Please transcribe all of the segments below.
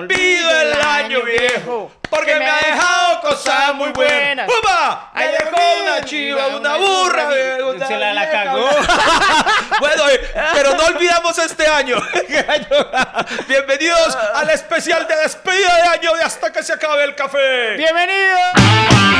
olvido el año viejo, porque me ha dejado cosas muy buenas. ¡Pumba! Me dejó una chiva, una burra. una Se la, la cagó. Bueno, pero no olvidamos este año. Bienvenidos al especial de despedida de año de hasta que se acabe el café. ¡Bienvenido!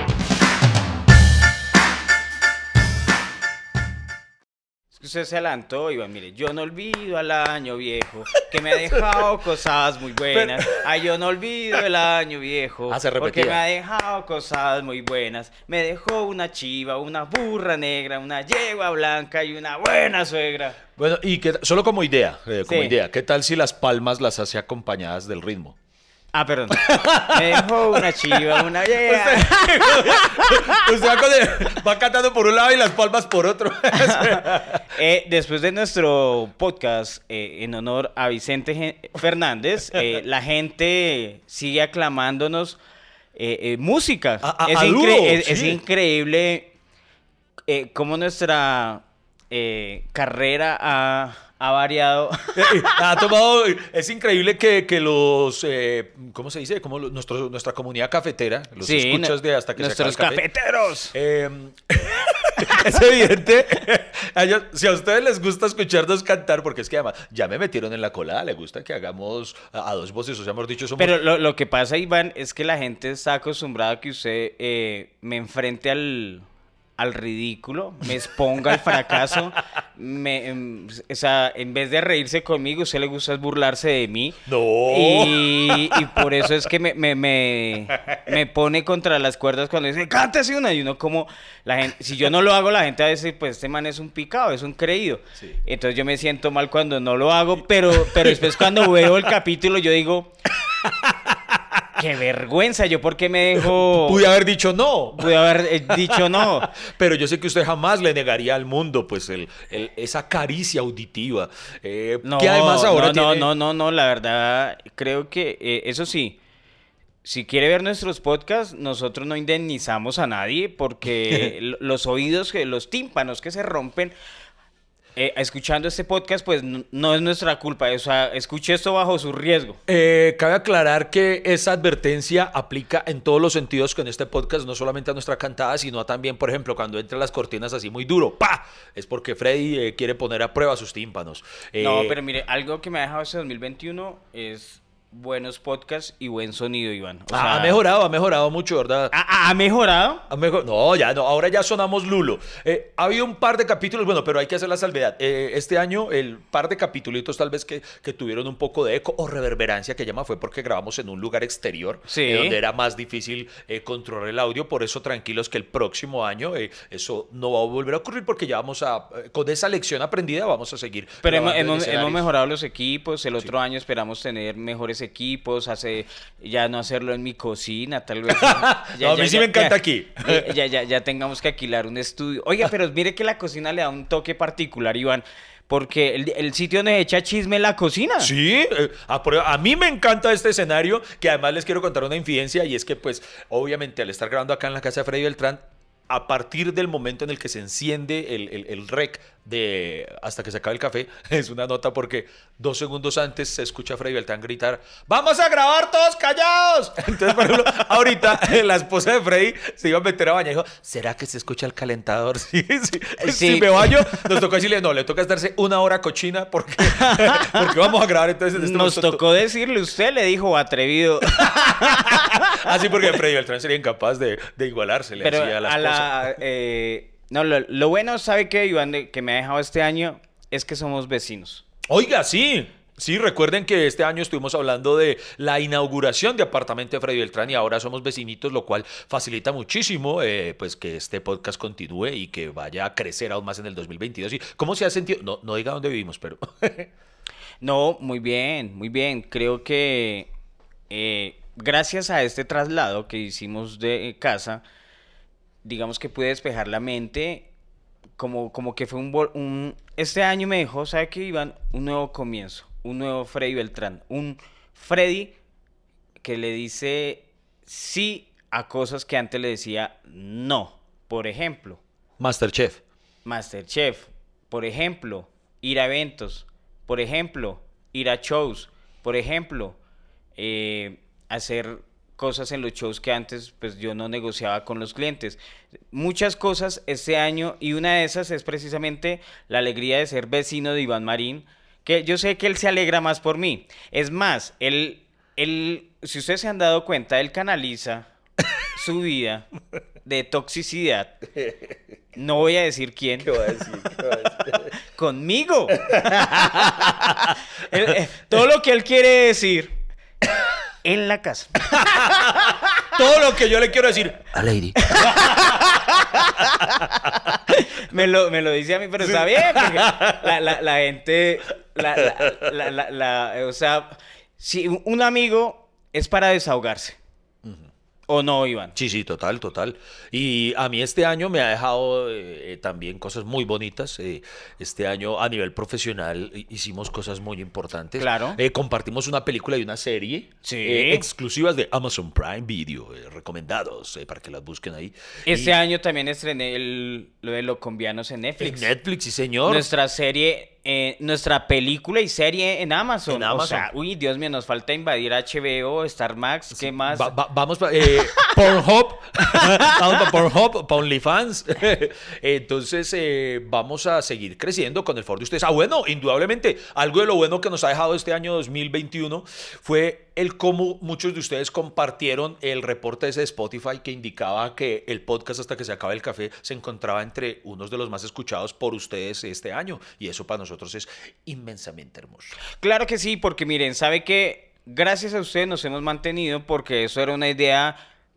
Usted se adelantó, Iván. Mire, yo no olvido al año viejo, que me ha dejado cosas muy buenas. Ay, yo no olvido el año viejo, Ah, se porque me ha dejado cosas muy buenas. Me dejó una chiva, una burra negra, una yegua blanca y una buena suegra. Bueno, y que solo como idea, eh, como Sí. idea, ¿qué tal si las palmas las hace acompañadas del ritmo? Ah, perdón. Me dejó una chiva, una yegua. Usted va, con el- va cantando por un lado y las palmas por otro. Eh, después de nuestro podcast eh, en honor a Vicente Gen- Fernández, eh, la gente sigue aclamándonos música. A- a- es, a es- increíble cómo nuestra carrera ha, ha variado. ha tomado, es increíble que, que los, eh, ¿cómo se dice? Como los- nuestro- nuestra comunidad cafetera, los Sí, escuchas de hasta que se acabe nuestros el café. cafeteros. Eh, es evidente. a ellos- si a ustedes les gusta escucharnos cantar, porque es que además ya me metieron en la colada, le gusta que hagamos a, a dos voces, o sea, hemos dicho, somos. Pero lo, lo que pasa, Iván, es que la gente está acostumbrada a que usted eh, me enfrente al, al ridículo, me exponga al fracaso. me, em, o sea, en vez de reírse conmigo, usted le gusta burlarse de mí. No. Y, y por eso es que me, me, me, me pone contra las cuerdas cuando dice, cántese una. Y uno como, la gente, si yo no lo hago, la gente va a decir, pues este man es un picado, es un creído. Sí. Entonces yo me siento mal cuando no lo hago, pero, pero después cuando veo el capítulo yo digo, qué vergüenza, yo por qué me dejo... Pude haber dicho no. Pude haber eh, dicho no. Pero yo sé que usted jamás le negaría al mundo, pues, el, el- esa caricia auditiva. eh, No, que además ahora no, tiene... no, no, no, la verdad, creo que eh, eso sí. Si quiere ver nuestros podcasts, nosotros no indemnizamos a nadie porque los oídos, los tímpanos que se rompen eh, escuchando este podcast, pues no es nuestra culpa. O sea, escuche esto bajo su riesgo. Eh, cabe aclarar que esa advertencia aplica en todos los sentidos con este podcast, no solamente a nuestra cantada, sino también, por ejemplo, cuando entran las cortinas así muy duro, ¡pa! Es porque Freddy eh, quiere poner a prueba sus tímpanos. No, pero mire, algo que me ha dejado este 2021 es buenos podcasts y buen sonido, Iván. O ah, ha mejorado, ha mejorado mucho, ¿verdad? ¿Ha, ha mejorado? Ha mejor- No, ya no, ahora ya sonamos Lulo. Eh, ha habido un par de capítulos, bueno, pero hay que hacer la salvedad. Eh, este año, el par de capítulos tal vez que, que tuvieron un poco de eco o reverberancia que llama fue porque grabamos en un lugar exterior, Sí. eh, donde era más difícil eh, controlar el audio. Por eso, tranquilos que el próximo año eh, eso no va a volver a ocurrir porque ya vamos a, con esa lección aprendida, vamos a seguir. Pero hemos, mejorado los equipos. El otro año esperamos tener mejores equipos. Hace, ya no hacerlo en mi cocina, tal vez. No, a mí sí me encanta aquí. Ya, ya, ya, ya tengamos que alquilar un estudio. Oiga, pero mire que la cocina le da un toque particular, Iván. Porque el, el sitio donde echa chisme es la cocina. Sí, eh, a, a mí me encanta este escenario, que además les quiero contar una infidencia, y es que pues obviamente al estar grabando acá en la casa de Freddy Beltrán, a partir del momento en el que se enciende el, el- el rec de hasta que se acabe el café, es una nota porque dos segundos antes se escucha a Freddy Beltrán gritar, ¡Vamos a grabar todos callados! Entonces, por ejemplo, ahorita la esposa de Freddy se iba a meter a bañar y dijo, ¿será que se escucha el calentador? Sí, sí. Sí. Si me baño, nos tocó decirle, no, le toca estarse una hora cochina porque, porque vamos a grabar entonces en este Nos momento- tocó decirle, usted le dijo atrevido. Así porque Freddy Beltrán sería incapaz de, de igualarse Pero a la a. la... eh, no, lo, lo bueno, ¿sabe qué, Iván, que me ha dejado este año? Es que somos vecinos. Oiga, sí. Sí, recuerden que este año estuvimos hablando de la inauguración de apartamento de Freddy Beltrán y ahora somos vecinitos, lo cual facilita muchísimo eh, pues que este podcast continúe y que vaya a crecer aún más en el 2022. ¿Y ¿Cómo se ha sentido? No, no diga dónde vivimos, pero... No, muy bien, muy bien. Creo que eh, gracias a este traslado que hicimos de casa, digamos que pude despejar la mente. Como, como que fue un, un... Este año me dejó, ¿sabe qué, Iván? Un nuevo comienzo. Un nuevo Freddy Beltrán. Un Freddy que le dice sí a cosas que antes le decía no. Por ejemplo, Masterchef. Masterchef. Por ejemplo, ir a eventos. Por ejemplo, ir a shows. Por ejemplo, eh, hacer cosas en los shows que antes pues yo no negociaba con los clientes. Muchas cosas este año y una de esas es precisamente la alegría de ser vecino de Iván Marín, que yo sé que él se alegra más por mí. Es más, él, él si ustedes se han dado cuenta, él canaliza su vida de toxicidad. No voy a decir quién. ¿Qué va a decir? ¿Qué va a decir? Conmigo. Él, eh, todo lo que él quiere decir en la casa. Todo lo que yo le quiero decir. A Lady. me, lo, me lo dice a mí, pero está bien. porque la, la- la gente. la- la- la- la- la- o sea, si un amigo es para desahogarse. ¿O no, Iván? Sí, sí, total, total. Y a mí este año me ha dejado eh, también cosas muy bonitas. Eh, este año a nivel profesional hi- hicimos cosas muy importantes. Claro. Eh, compartimos una película y una serie Sí. eh, exclusivas de Amazon Prime Video, eh, recomendados eh, para que las busquen ahí. Este Y- año también estrené el- lo de los colombianos en Netflix. En Netflix, sí, señor. Nuestra serie, eh, nuestra película y serie en Amazon. En O Amazon. sea, uy, Dios mío, nos falta invadir HBO, Star Max, ¿qué más? Va- va- vamos para eh, Pornhub, vamos para Pornhub, para OnlyFans. Entonces eh, vamos a seguir creciendo con el Ford de ustedes. Ah, bueno, indudablemente, algo de lo bueno que nos ha dejado este año 2021 fue el cómo muchos de ustedes compartieron el reporte ese de Spotify que indicaba que el podcast hasta que se acabe el café se encontraba entre unos de los más escuchados por ustedes este año. Y eso para nosotros es inmensamente hermoso. Claro que sí, porque miren, sabe que gracias a ustedes nos hemos mantenido porque eso era una idea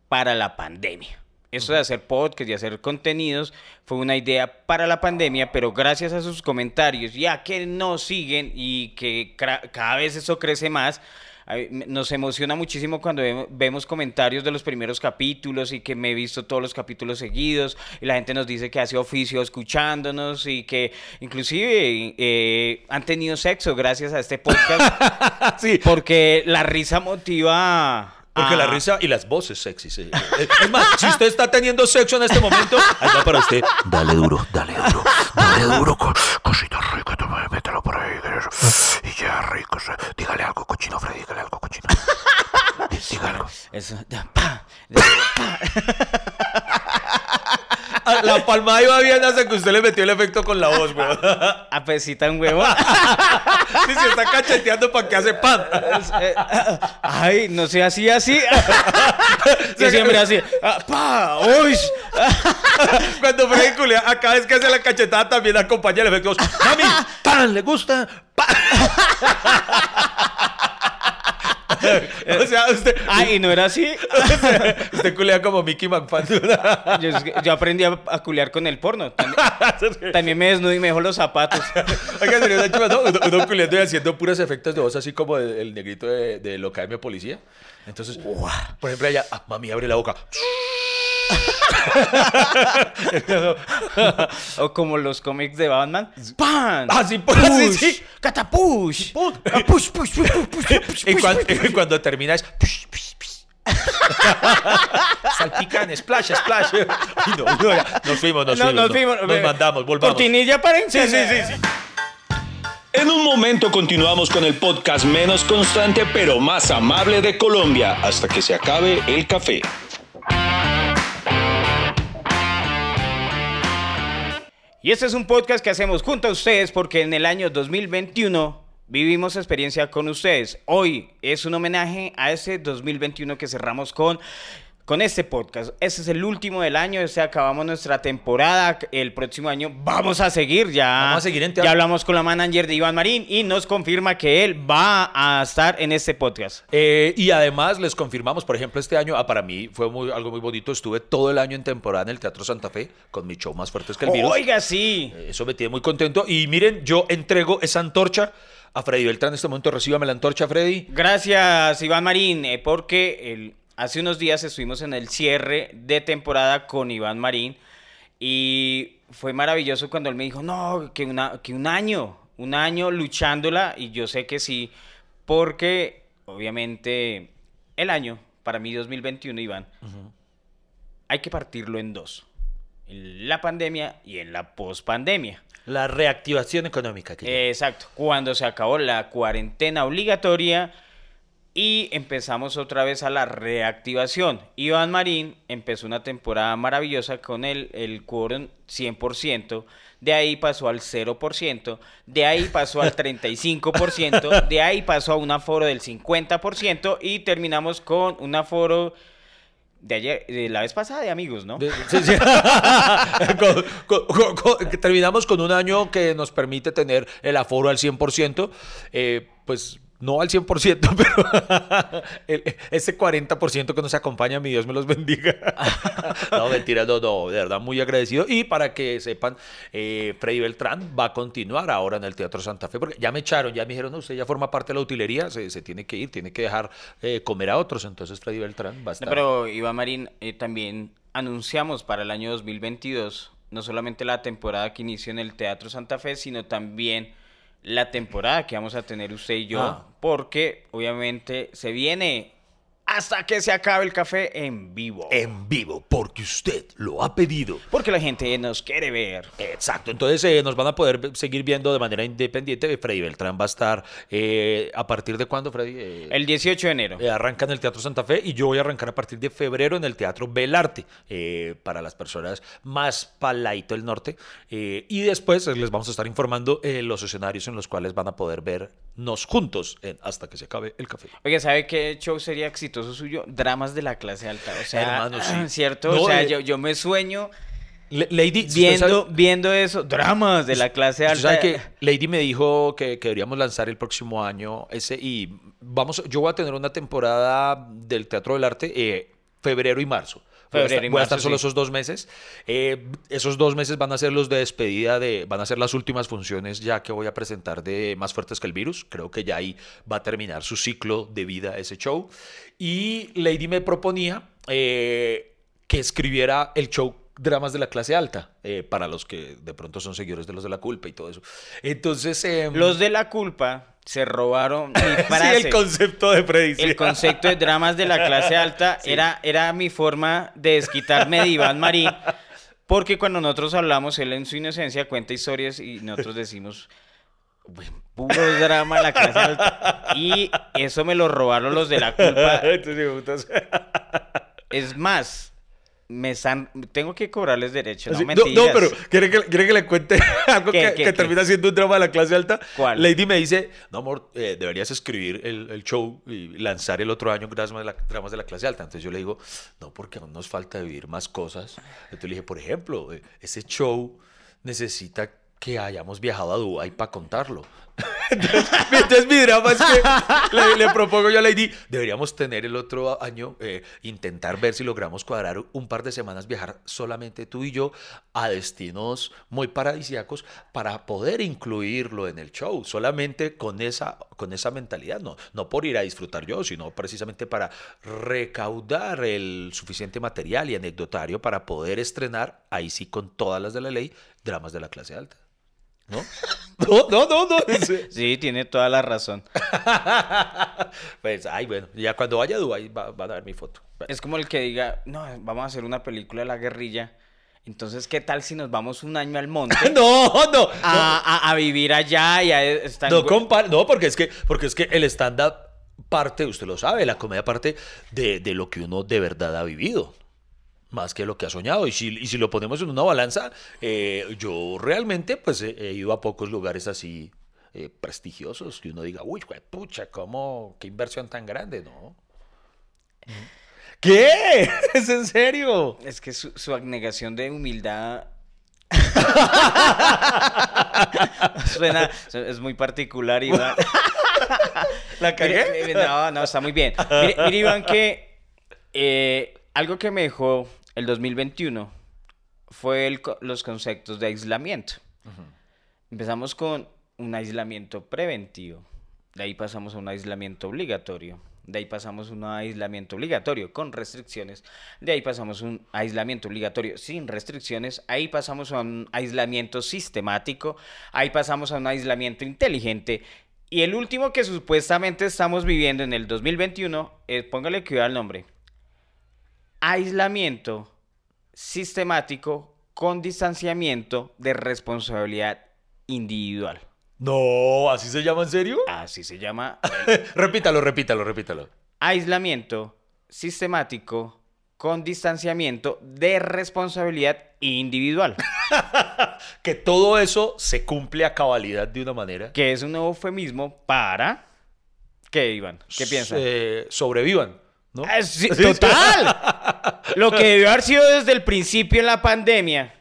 para la pandemia. Eso de hacer podcast y hacer contenidos fue una idea para la pandemia, pero gracias a sus comentarios, ya que nos siguen y que cada vez eso crece más, nos emociona muchísimo cuando vemo- vemos comentarios de los primeros capítulos y que me he visto todos los capítulos seguidos y la gente nos dice que hace oficio escuchándonos y que inclusive eh, han tenido sexo gracias a este podcast sí, porque la risa motiva Porque a- la risa y las voces sexys. eh. Es más, si usted está teniendo sexo en este momento, ahí va para usted. Dale duro, dale duro, dale duro, co- cosita rica, tú me- mételo por ahí. Y ya rico, sí. dígale algo, cochino, Freddy, dígale algo, cochino. Diga algo. Eso, pa, pa. Ah, La palmada iba bien hasta que usted le metió el efecto con la voz, güey. apesita un huevo Si se está cacheteando para que hace pan. Eh, ay no sé así así yo siempre así ah, pa uy Cuando Freddy culea, a cada vez que hace la cachetada también acompaña el efecto. Mami, pan, ¿le gusta? Pan. O sea, usted, ay no era así usted culea como Mickey McFadden. yo, yo aprendí a, a culiar con el porno también, también me desnudo y me dejo los zapatos Oiga, señor Sánchez, ¿no? uno, uno culiando y haciendo puros efectos de voz, así como el, el negrito de, de lo Academia Policía. Entonces, por ejemplo, ella, ah, mami, abre la boca. o como los cómics de Batman pan Ah, sí, pues, sí, push, sí. catapush. Ah, push, push, push, push, push, push, Y cuando, push. cuando termina es. push, push, push. Salpican, splash, splash. Ay, no, no, ya, nos fuimos, nos No, fuimos. nos no. fuimos. Nos mandamos, volvamos. Cortinilla para Sí, sí, sí, sí. En un momento continuamos con el podcast menos constante pero más amable de Colombia hasta que se acabe el café. Y este es un podcast que hacemos junto a ustedes porque en el año 2021 vivimos experiencia con ustedes. Hoy es un homenaje a ese 2021 que cerramos con, con este podcast. Este es el último del año, este acabamos nuestra temporada. El próximo año vamos a seguir ya. Vamos a seguir en Ya hablamos con la manager de Iván Marín y nos confirma que él va a estar en este podcast. Eh, y además les confirmamos, por ejemplo, este año, ah, para mí fue muy, algo muy bonito. Estuve todo el año en temporada en el Teatro Santa Fe con mi show más fuertes que el virus. Oiga, sí. Eso me tiene muy contento. Y miren, yo entrego esa antorcha a Freddy Beltrán en este momento. Recíbame la antorcha, Freddy. Gracias, Iván Marín, eh, porque el- hace unos días estuvimos en el cierre de temporada con Iván Marín y fue maravilloso cuando él me dijo, no, que, una, que un año, un año luchándola y yo sé que sí, porque obviamente el año, para mí 2021, Iván, hay que partirlo en dos. En la pandemia y en la pospandemia. La reactivación económica. Que. Exacto, cuando se acabó la cuarentena obligatoria y empezamos otra vez a la reactivación. Iván Marín empezó una temporada maravillosa con el, el quórum 100%, de ahí pasó al 0%, de ahí pasó al 35%, de ahí pasó a un aforo del 50% y terminamos con un aforo de ayer, de la vez pasada de amigos, ¿no? Sí, sí. Terminamos con un año que nos permite tener el aforo al 100%, eh, pues no al 100%, pero el- ese 40% que nos acompaña, mi Dios me los bendiga. no, mentira, no, no, de verdad muy agradecido. Y para que sepan, eh, Freddy Beltrán va a continuar ahora en el Teatro Santa Fe, porque ya me echaron, ya me dijeron, no, usted ya forma parte de la utilería, se, se tiene que ir, tiene que dejar eh, comer a otros, entonces Freddy Beltrán va a estar. No, pero Iván Marín, eh, también anunciamos para el año 2022 no solamente la temporada que inició en el Teatro Santa Fe, sino también la temporada que vamos a tener usted y yo, Ah. Porque obviamente se viene hasta que se acabe el café en vivo. en vivo, porque usted lo ha pedido. Porque la gente nos quiere ver. Exacto, entonces eh, nos van a poder seguir viendo de manera independiente. Freddy Beltrán va a estar eh, a partir de cuándo, Freddy? Eh, El 18 de enero. arranca en el Teatro Santa Fe y yo voy a arrancar a partir de febrero en el Teatro Belarte para las personas más palaito del norte. Y después les vamos a estar informando los escenarios en los cuales van a poder vernos juntos en- hasta que se acabe el café. Oiga, ¿sabe qué show sería exitoso suyo? Dramas de la clase alta. O sea, Hermano, sí. ¿cierto? No, o sea, eh, yo, yo me sueño Le- Lady, viendo, viendo eso. Dramas de la clase alta. sabe que Lady me dijo que, que deberíamos lanzar el próximo año ese y vamos, yo voy a tener una temporada del Teatro del Arte eh, febrero y marzo. Voy a Febrero estar, voy a estar solo sí. esos dos meses. Eh, esos dos meses van a ser los de despedida de, van a ser las últimas funciones ya que voy a presentar de Más Fuertes que el Virus. Creo que ya ahí va a terminar su ciclo de vida ese show. Y Lady me proponía eh, que escribiera el show dramas de la clase alta, eh, para los que de pronto son seguidores de los de la culpa y todo eso. Entonces, em, Los de la culpa se robaron mi sí, el concepto de sí. El concepto de dramas de la clase alta era, era mi forma de desquitarme de Iván Marín. Porque cuando nosotros hablamos, él en su inocencia cuenta historias y nosotros decimos, "Pues, puro drama la clase alta. Y eso me lo robaron los de la culpa. Putas. Es más, me están, tengo que cobrarles derechos, no Así- mentiras. no, pero ¿quiere que, quiere que le cuente algo ¿Qué, que, qué, que qué? termina siendo un drama de la clase alta? ¿Cuál? Lady me dice, no, amor, eh, deberías escribir el, el show y lanzar el otro año dramas de, la, dramas de la clase alta. Entonces yo le digo, no, porque aún nos falta vivir más cosas. Entonces le dije, por ejemplo, eh, ese show necesita que hayamos viajado a Dubái para contarlo. Entonces, mi drama es que le, le propongo yo a Lady, deberíamos tener el otro año, eh, intentar ver si logramos cuadrar un par de semanas, viajar solamente tú y yo a destinos muy paradisíacos para poder incluirlo en el show, solamente con esa, con esa mentalidad, no, no por ir a disfrutar yo, sino precisamente para recaudar el suficiente material y anecdotario para poder estrenar, ahí sí con todas las de la ley, dramas de la clase alta. ¿No? No, no, no, no. Sí, tiene toda la razón. Pues, ay, bueno, ya cuando vaya a Dubái va- van a ver mi foto. Es como el que diga, no, vamos a hacer una película de la guerrilla. Entonces, ¿qué tal si nos vamos un año al monte No, no, a, a- a vivir allá y a estar... no, compar- no, porque es que, porque es que el stand-up parte, usted lo sabe, la comedia parte de, de lo que uno de verdad ha vivido. Más que lo que ha soñado. Y si, y si lo ponemos en una balanza, eh, yo realmente pues he, he ido a pocos lugares así eh, prestigiosos que uno diga, uy, pucha, ¿cómo? ¿Qué inversión tan grande? No. ¿Qué? ¿Es en serio? Es que su, su abnegación de humildad... Suena, es muy particular, Iván. ¿La Mire, mire, no, no, está muy bien. Mire, mire, Iván, que eh, algo que me dejó el 2021 fue el los conceptos de aislamiento. Empezamos con un aislamiento preventivo, de ahí pasamos a un aislamiento obligatorio, de ahí pasamos a un aislamiento obligatorio con restricciones, de ahí pasamos a un aislamiento obligatorio sin restricciones, ahí pasamos a un aislamiento sistemático, ahí pasamos a un aislamiento inteligente Y el último que supuestamente estamos viviendo en el 2021, eh, póngale cuidado al nombre. Aislamiento sistemático con distanciamiento de responsabilidad individual. No, ¿así se llama en serio? Así se llama repítalo, repítalo, repítalo. aislamiento sistemático con distanciamiento de responsabilidad individual, Que todo eso se cumple a cabalidad de una manera. que es un eufemismo para... ¿Qué, Iván? ¿Qué piensas? Eh, sobrevivan, ¿no? Ah, sí, total. Lo que debió haber sido desde el principio en la pandemia.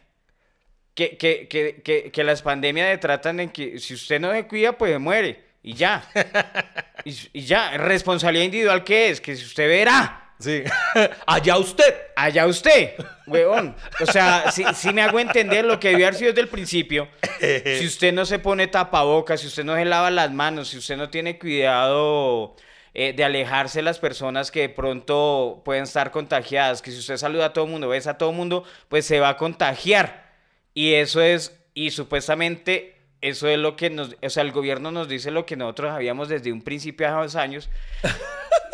Que, que, que, que, que las pandemias tratan en que si usted no se cuida, pues se muere. Y ya. Y, y ya. Responsabilidad individual, ¿qué es? Que si usted verá. Sí. Allá usted. Allá usted, huevón. O sea, si, si me hago entender lo que debió haber sido desde el principio. Si usted no se pone tapabocas, si usted no se lava las manos, si usted no tiene cuidado eh, de alejarse las personas que de pronto pueden estar contagiadas, que si usted saluda a todo el mundo, ves a todo el mundo, pues se va a contagiar. Y eso es, y supuestamente eso es lo que nos, o sea, el gobierno nos dice lo que nosotros habíamos desde un principio hace dos años.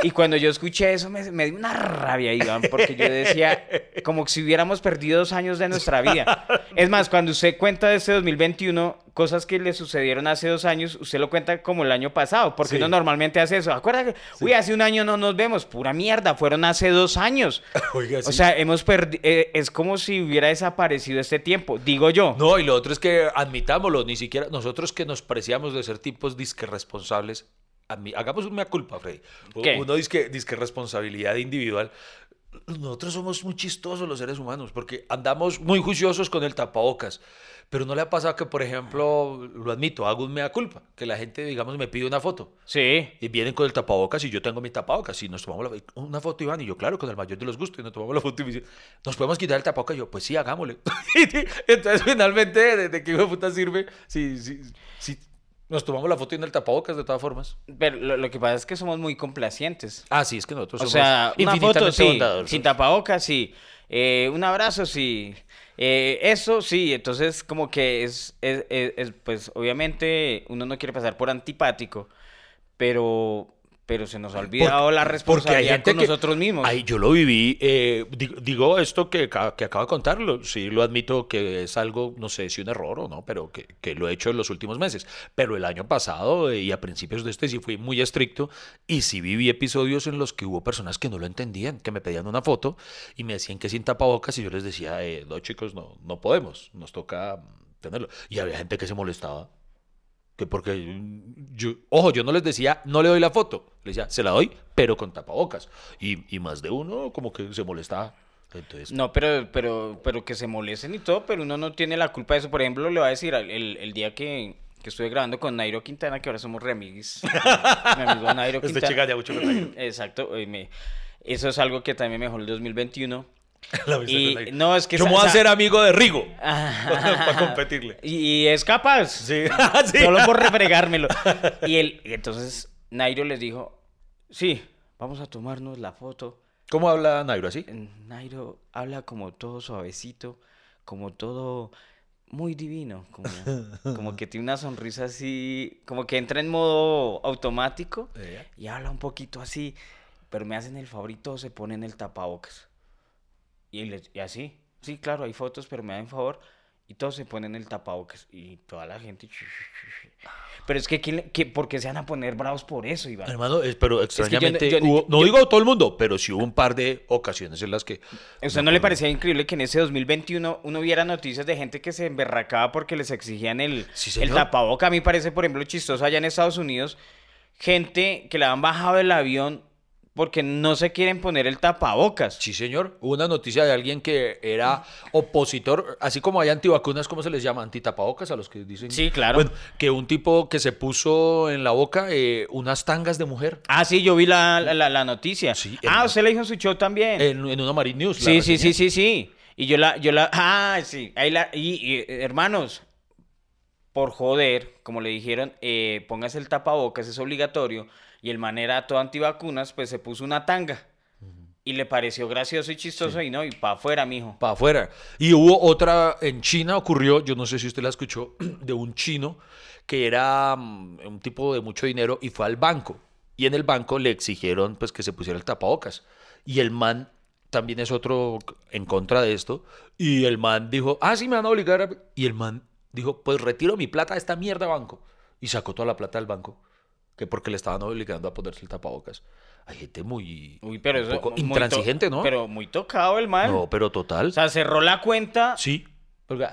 Y cuando yo escuché eso me, me dio una rabia, Iván, porque yo decía, como si hubiéramos perdido dos años de nuestra vida. Es más, cuando usted cuenta de este 2021, cosas que le sucedieron hace dos años, usted lo cuenta como el año pasado, porque Sí. uno normalmente hace eso. Acuerda que, uy, hace un año no nos vemos, pura mierda, fueron hace dos años. Oiga, O sea, hemos perdido, es como si hubiera desaparecido este tiempo, digo yo. No, y lo otro es que admitámoslo, ni siquiera nosotros que nos parecíamos de ser tipos disque responsables, hagamos una culpa, Freddy. ¿Qué? Uno disque, disque responsabilidad individual. Nosotros somos muy chistosos los seres humanos porque andamos muy juiciosos con el tapabocas. Pero no le ha pasado que, por ejemplo, lo admito, hago un mea culpa, que la gente, digamos, me pide una foto. Sí. Y vienen con el tapabocas y yo tengo mi tapabocas y nos tomamos la- una foto, Iván, y yo, claro, con el mayor de los gustos, y nos tomamos la foto y me dice, ¿nos podemos quitar el tapabocas? Y yo, pues sí, hagámosle. Entonces, finalmente, ¿de qué de puta sirve si, si, si nos tomamos la foto y en el tapabocas de todas formas? Pero lo, lo que pasa es que somos muy complacientes. Ah, sí, es que nosotros O somos sea, una foto sí, sin tapabocas sí, Eh, un abrazo sí, Eh, eso sí, entonces como que es, es- es- es, pues obviamente uno no quiere pasar por antipático, pero, pero se nos ha olvidado la responsabilidad con que- nosotros mismos. Ay, yo lo viví. eh, di- digo, esto que, que acabo de contarlo. Sí, lo admito que es algo, no sé si un error o no, pero que, que lo he hecho en los últimos meses. Pero el año pasado eh, y a principios de este sí fui muy estricto. Y sí viví episodios en los que hubo personas que no lo entendían, que me pedían una foto y me decían que sin tapabocas. Y yo les decía, eh, no, chicos, no, no podemos. Nos toca tenerlo. Y había gente que se molestaba. Que porque mm, yo, ojo, yo no les decía, no le doy la foto. Les decía, se la doy, pero con tapabocas. Y, y más de uno como que se molestaba. Entonces, No, pero, pero, pero que se molesten y todo, pero uno no tiene la culpa de eso. Por ejemplo, le voy a decir, el, el- día que, que estuve grabando con Nairo Quintana, que ahora somos remiguis. mi amigo Nairo este Quintana. chica ya mucho con Nairo. Exacto. me- eso es algo que también me dejó el 2021. Y- no, es que Yo sa- me voy a ser amigo de Rigo para competirle. Y, y es capaz. Sí, sí. Solo por refregármelo. Y, él, y entonces Nairo les dijo, sí, vamos a tomarnos la foto. ¿Cómo habla Nairo así? Nairo habla como todo suavecito, como todo muy divino, como, como que tiene una sonrisa así, como que entra en modo automático Eh. y habla un poquito así, pero me hacen el favor y todos se ponen el tapabocas. Y, les- y así, sí, claro, hay fotos, pero me dan favor y todos se ponen el tapabocas y toda la gente... Pero es que, ¿quién qué- ¿por qué se van a poner bravos por eso, Iván? Hermano, es- pero no- extrañamente, yo- hubo- no digo todo el mundo, pero sí hubo un par de ocasiones en las que... ¿A usted no le parecía increíble que en ese 2021 uno viera noticias de gente que se emberracaba porque les exigían el, Sí, el tapaboca? A mí parece, por ejemplo, chistoso allá en Estados Unidos, gente que la han bajado del avión porque no se quieren poner el tapabocas. Sí, señor. Hubo una noticia de alguien que era opositor, así como hay antivacunas, ¿cómo se les llama? Antitapabocas a los que dicen. Sí, claro. Bueno, que un tipo que se puso en la boca eh, unas tangas de mujer Ah, sí, yo vi la, la- la- la noticia. Sí, ah, usted le dijo en su show también. en, en una Marine News. la sí, sí, sí, sí, sí. Y yo la, yo la, ah, sí, ahí la, y, y, hermanos, por joder, como le dijeron, eh, póngase el tapabocas, es obligatorio, y el man era todo antivacunas, pues se puso una tanga. Y le pareció gracioso y chistoso, y no, y para afuera, mijo. Para afuera. Y hubo otra en China, ocurrió, yo no sé si usted la escuchó, de un chino que era mm, un tipo de mucho dinero y fue al banco. Y en el banco le exigieron pues que se pusiera el tapabocas. Y el man también es otro en contra de esto. Y el man dijo, ah, sí, me van a obligar. a-". Y el man dijo, pues retiro mi plata de esta mierda banco. Y sacó toda la plata del banco. Que porque le estaban obligando a ponerse el tapabocas. Hay gente muy, Uy, pero un eso. poco muy intransigente, ¿no? Pero muy tocado el man. no, pero total. O sea, cerró la cuenta sí.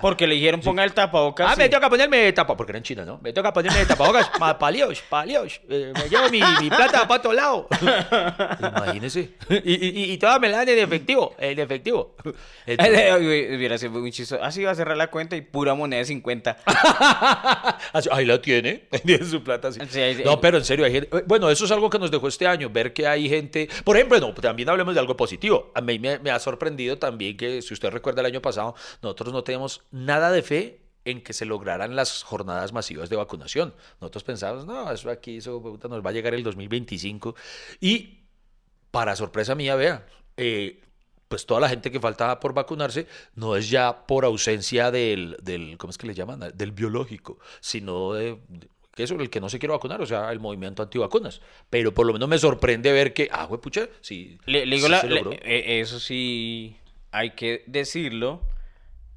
Porque le dijeron ponga el tapabocas. Ah, sí. me toca ponerme tapa, porque era en China, ¿no? Me toca ponerme tapabocas, palios, palios. Eh, me llevo mi, mi plata para otro lado. Imagínese. Y, y, y toda me la dan en efectivo, en efectivo. Hubiera sido muy chistoso. Así va a cerrar la cuenta y pura moneda de 50. así- ahí la tiene, tiene su plata así. Sí, No, pero en serio, hay gente- eh, bueno, eso es algo que nos dejó este año, ver que hay gente, por ejemplo, no, también hablemos de algo positivo. A mí me, me ha sorprendido también que, si usted recuerda el año pasado, nosotros no teníamos nada de fe en que se lograran las jornadas masivas de vacunación. Nosotros pensábamos, no, eso aquí, eso nos va a llegar el 2025. Y para sorpresa mía, vea, eh, pues toda la gente que faltaba por vacunarse no es ya por ausencia del, del ¿cómo es que le llaman? Del biológico, sino de, de- que eso, el que no se quiere vacunar, o sea, el movimiento antivacunas. Pero por lo menos me sorprende ver que, ah, güey, pucha, sí, Le, le digo sí la- se le- logró. eh, eso sí, hay que decirlo.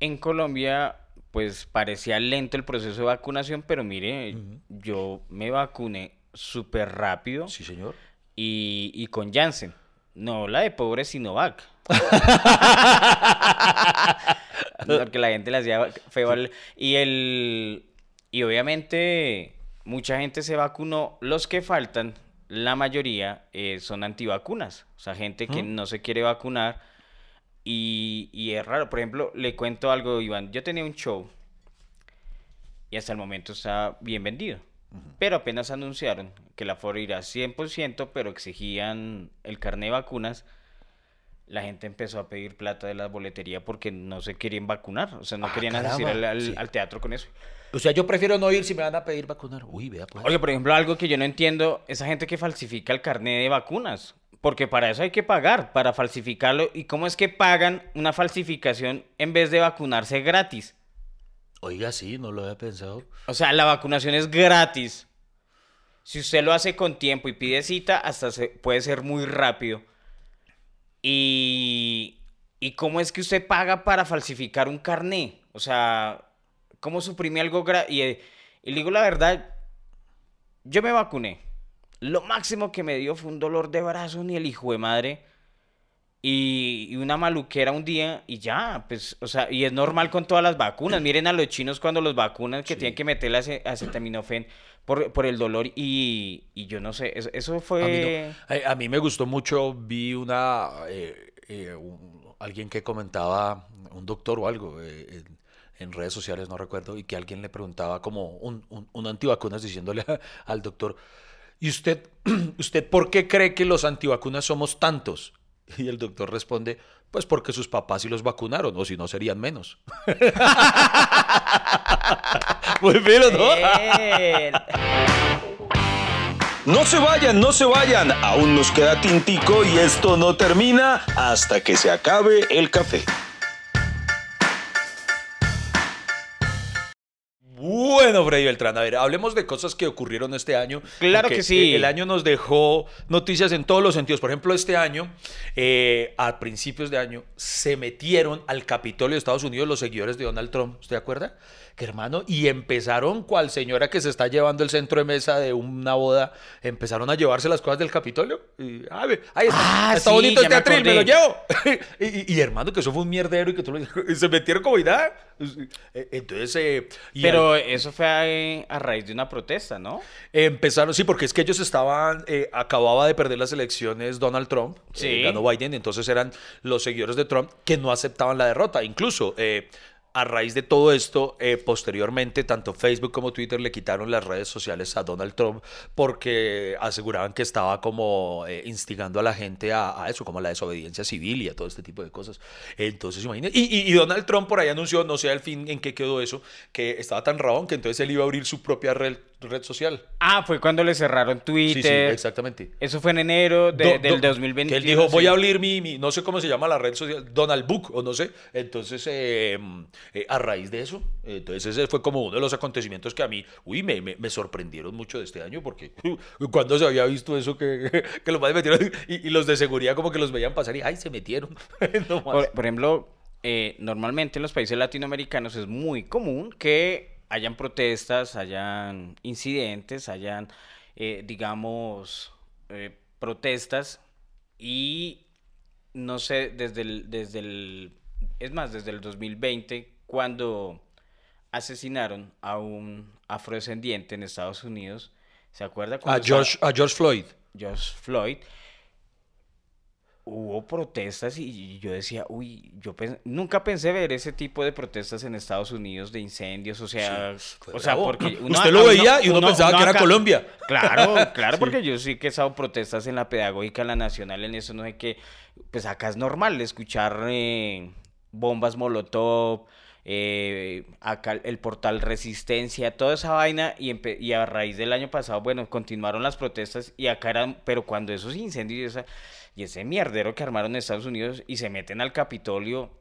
En Colombia, pues parecía lento el proceso de vacunación, pero mire, yo me vacuné súper rápido Sí, señor. y, y con Janssen. No la de pobre Sinovac. Porque la gente le hacía feo al- Y el. Y obviamente, mucha gente se vacunó. Los que faltan, la mayoría, eh, son antivacunas. O sea, gente que no se quiere vacunar. Y, y es raro. Por ejemplo, le cuento algo, Iván. Yo tenía un show. Y hasta el momento está bien vendido. Pero apenas anunciaron que la aforo irá 100%, pero exigían el carnet de vacunas. La gente empezó a pedir plata de la boletería porque no se querían vacunar. O sea, no Ah, querían asistir al, caramba, al- sí. al teatro con eso. O sea, yo prefiero no ir si me van a pedir vacunar. Uy, vea, pues. Oye, por ejemplo, algo que yo no entiendo, esa gente que falsifica el carnet de vacunas. Porque para eso hay que pagar, para falsificarlo. ¿Y cómo es que pagan una falsificación en vez de vacunarse gratis? Oiga, sí, no lo había pensado. O sea, la vacunación es gratis. Si usted lo hace con tiempo y pide cita, hasta se, puede ser muy rápido. Y, ¿Y cómo es que usted paga para falsificar un carné? O sea, ¿cómo suprime algo? Y, eh, y le digo la verdad, yo me vacuné. Lo máximo que me dio fue un dolor de brazo, ni el hijo de madre. Y, y una maluquera un día y ya, pues, o sea, y es normal con todas las vacunas. Miren a los chinos cuando los vacunan que tienen que meterle ace- acetaminofén por, por el dolor y, y yo no sé, eso, eso A mí, fue... no. A- a mí me gustó mucho, vi una, eh, eh, un- alguien que comentaba, un doctor o algo, eh, en, en redes sociales, no recuerdo, y que alguien le preguntaba como un, un, un antivacunas diciéndole a- al doctor, ¿y usted, usted por qué cree que los antivacunas somos tantos? Y el doctor responde, pues porque sus papás sí los vacunaron, o si no serían menos. Muy bien, ¿no? No se vayan, no se vayan. Aún nos queda tintico y esto no termina hasta que se acabe el café. Bueno, Freddy Beltrán, a ver, hablemos de cosas que ocurrieron este año. Claro que sí. El año nos dejó noticias en todos los sentidos. Por ejemplo, este año, eh, a principios de año, se metieron al Capitolio de Estados Unidos los seguidores de Donald Trump. ¿Usted acuerda? Que hermano, y empezaron, cual señora que se está llevando el centro de mesa de una boda, empezaron a llevarse las cosas del Capitolio. Y, ah, ahí está, Ah, está sí, bonito ya este me lo llevo. y, y- y, hermano, que eso fue un mierdero y que tú lo- y se metieron como y nada. Eh, Entonces, eh, y al- pero eso fue eh, a, raíz de una protesta, ¿no? Empezaron, sí, porque es que ellos estaban, eh, acababa de perder las elecciones Donald Trump, eh, Sí. ganó Biden, entonces eran los seguidores de Trump que no aceptaban la derrota. Incluso eh, a raíz de todo esto, eh, posteriormente, tanto Facebook como Twitter le quitaron las redes sociales a Donald Trump porque aseguraban que estaba como eh, instigando a la gente a, eso, como a la desobediencia civil y a todo este tipo de cosas. Entonces, imagínate. Y, y- y Donald Trump por ahí anunció, no sé al fin en qué quedó eso, que estaba tan rabón que entonces él iba a abrir su propia red red social. Ah, fue cuando le cerraron Sí, Twitter. sí, exactamente. Eso fue en enero de- Do- del do- 2021. Que él dijo, voy sí. a abrir mi, mi- no sé cómo se llama la red social, Donald Book, o no sé. Entonces, eh, eh, a raíz de eso, entonces ese fue como uno de los acontecimientos que a mí, uy, me, me- me sorprendieron mucho de este año, porque uh, cuando se había visto eso que, que los más metieron, y, y los de seguridad como que los veían pasar y, ay, se metieron. No más. Por, por ejemplo, eh, normalmente en los países latinoamericanos es muy común que hayan protestas, hayan incidentes, hayan, eh, digamos, eh, protestas y no sé, desde el, desde el, es más, desde el 2020, cuando asesinaron a un afrodescendiente en Estados Unidos, ¿se acuerda? a, George, a George Floyd. George Floyd, hubo protestas y yo decía, uy, yo nunca pensé ver ese tipo de protestas en Estados Unidos de incendios, o sea, Sí, fue o sea, porque uno- Usted lo uno- veía y uno pensaba que era Colombia. Claro, claro, porque yo sí que he estado protestas en la pedagógica, en la nacional, en eso, no sé qué, pues acá es normal escuchar eh, bombas molotov, eh, acá el portal Resistencia, toda esa vaina, y, a raíz del año pasado, bueno, continuaron las protestas y acá eran, pero cuando esos incendios y, esa- y ese mierdero que armaron en Estados Unidos y se meten al Capitolio,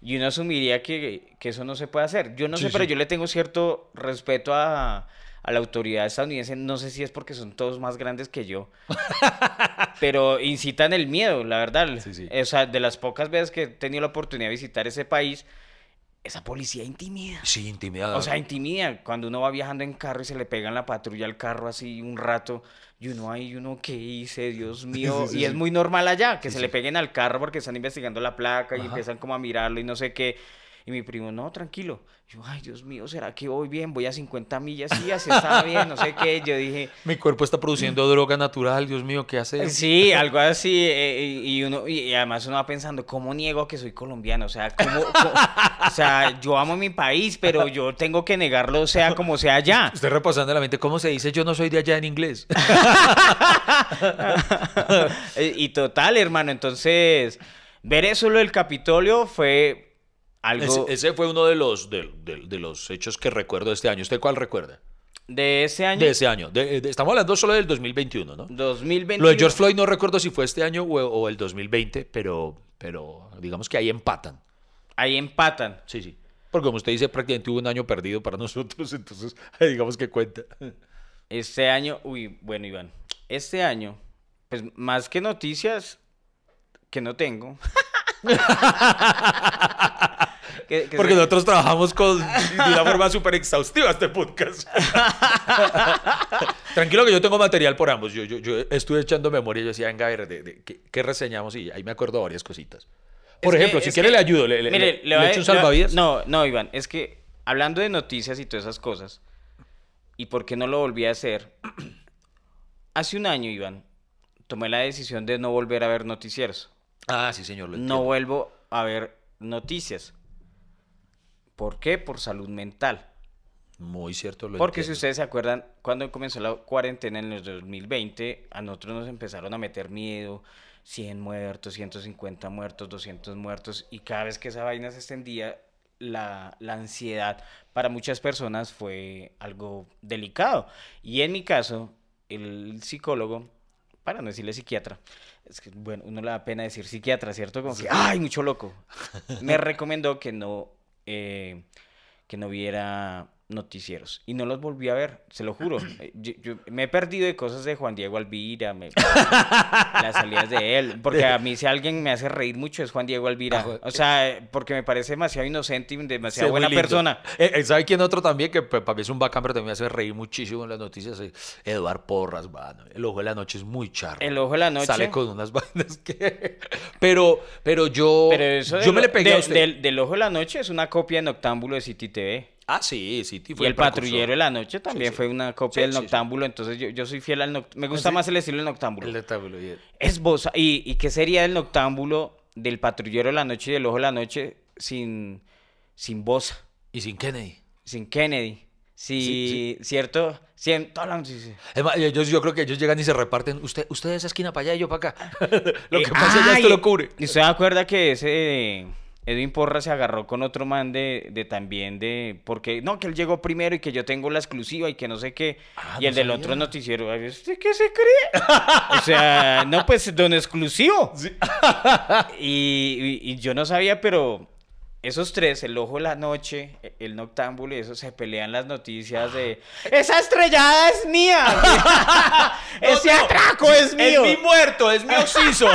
y uno asumiría que, que eso no se puede hacer. Yo no Sí, sé, pero yo le tengo cierto respeto a, a la autoridad estadounidense. No sé si es porque son todos más grandes que yo. pero incitan el miedo, la verdad. Sí, sí. O sea, de las pocas veces que he tenido la oportunidad de visitar ese país, esa policía intimida. Sí, intimidada. O sea, intimida. Cuando uno va viajando en carro y se le pega en la patrulla al carro así un rato, y uno ahí, uno, ¿qué hice? Dios mío. Sí, sí, y es muy normal allá que se le peguen al carro porque están investigando la placa y Ajá. empiezan como a mirarlo y no sé qué. Y mi primo, no, tranquilo. Yo, ay, Dios mío, ¿será que voy bien? Voy a 50 millas, sí, así está bien, no sé qué. Yo dije, Mi cuerpo está produciendo droga natural, Dios mío, ¿qué hace? Sí, algo así, eh, y, uno, y, además uno va pensando, ¿cómo niego que soy colombiano? O sea, ¿cómo, cómo- o sea, yo amo mi país, pero yo tengo que negarlo, sea como sea allá. Estoy repasando en la mente, ¿cómo se dice yo no soy de allá en inglés? Y total, hermano, entonces, ver eso lo del Capitolio fue algo Ese, ese fue uno de los, de, de- de los hechos que recuerdo de este año. ¿Usted cuál recuerda? de ese año, De ese año. De- de- estamos hablando solo del 2021, ¿no? 2021. Lo de George Floyd no recuerdo si fue este año o, o el 2020, pero, pero digamos que ahí empatan. Ahí empatan. Sí, sí. Porque como usted dice, prácticamente hubo un año perdido para nosotros, entonces digamos que cuenta. Este año, uy, bueno, Iván, este año, pues más que noticias que no tengo. Que- que Porque se- nosotros trabajamos con, de una forma súper exhaustiva este podcast. Tranquilo que yo tengo material por ambos. Yo, yo, yo estuve echando memoria y yo decía, venga, a ver, de, de- ¿qué, qué reseñamos? Y ahí me acuerdo varias cositas. Por Es que- ejemplo, si quiere le ayudo, le, Mire, le- le le echo un salvavidas. No, no, Iván, es que hablando de noticias y todas esas cosas, ¿y por qué no lo volví a hacer? Hace un año, Iván, tomé la decisión de no volver a ver noticieros. Ah, sí, señor. Lo No vuelvo a ver noticias. ¿Por qué? Por salud mental. Muy cierto. Lo Porque si ustedes se acuerdan, cuando comenzó la cuarentena en el 2020, a nosotros nos empezaron a meter miedo, 100 muertos, 150 muertos, 200 muertos, y cada vez que esa vaina se extendía, la, la ansiedad para muchas personas fue algo delicado. Y en mi caso, el psicólogo, para no decirle psiquiatra, es que, bueno, uno le da pena decir psiquiatra, ¿cierto? Como que, ¡ay, mucho loco! Me recomendó que no, eh, que no viera noticieros. Y no los volví a ver, se lo juro. Eh, Yo, yo me he perdido de cosas de Juan Diego Alvira, me- las salidas de él. Porque a mí si alguien me hace reír mucho es Juan Diego Alvira. O sea, porque me parece demasiado inocente y demasiado buena persona. Eh, eh, ¿Sabe quién otro también? Que para mí es un bacán, pero también me hace reír muchísimo en las noticias. eh, Eduard Porras, mano. El ojo de la noche es muy charro. El ojo de la noche. Sale con unas vainas que. Pero, pero yo. Pero eso yo me le pegué de- a usted. Del, del Ojo de la Noche es una copia de Noctámbulo de City TV. Ah, sí, sí. Y el patrullero de la noche también sí. fue una copia Sí, del. Noctámbulo. Entonces yo, yo soy fiel al Noctámbulo. Me gusta sí? más el estilo del Noctámbulo. El Noctámbulo, Es bosa. ¿Y, ¿Y qué sería el Noctámbulo del patrullero de la noche y del Ojo de la Noche sin, sin Bosa? Y sin Kennedy. Sin Kennedy. Sí, ¿cierto? Más, ellos, yo creo que ellos llegan y se reparten. Usted, usted de esa esquina para allá y yo para acá. Lo Eh, que pasa ya ¡ay! esto lo cubre. ¿Y usted acuerda que ese, Edwin Porra se agarró con otro man de, de también de... Porque, no, que él llegó primero y que yo tengo la exclusiva y que no sé qué. Ah, y el del sabía. otro noticiero, ¿usted qué se cree? o sea, no, pues, don exclusivo. y, y- y yo no sabía, pero esos tres, el ojo de la noche, el noctámbulo y eso, se pelean las noticias de... ¡Esa estrellada es mía! ¡Ese No, atraco es mío! Es mi muerto, es mi oxiso.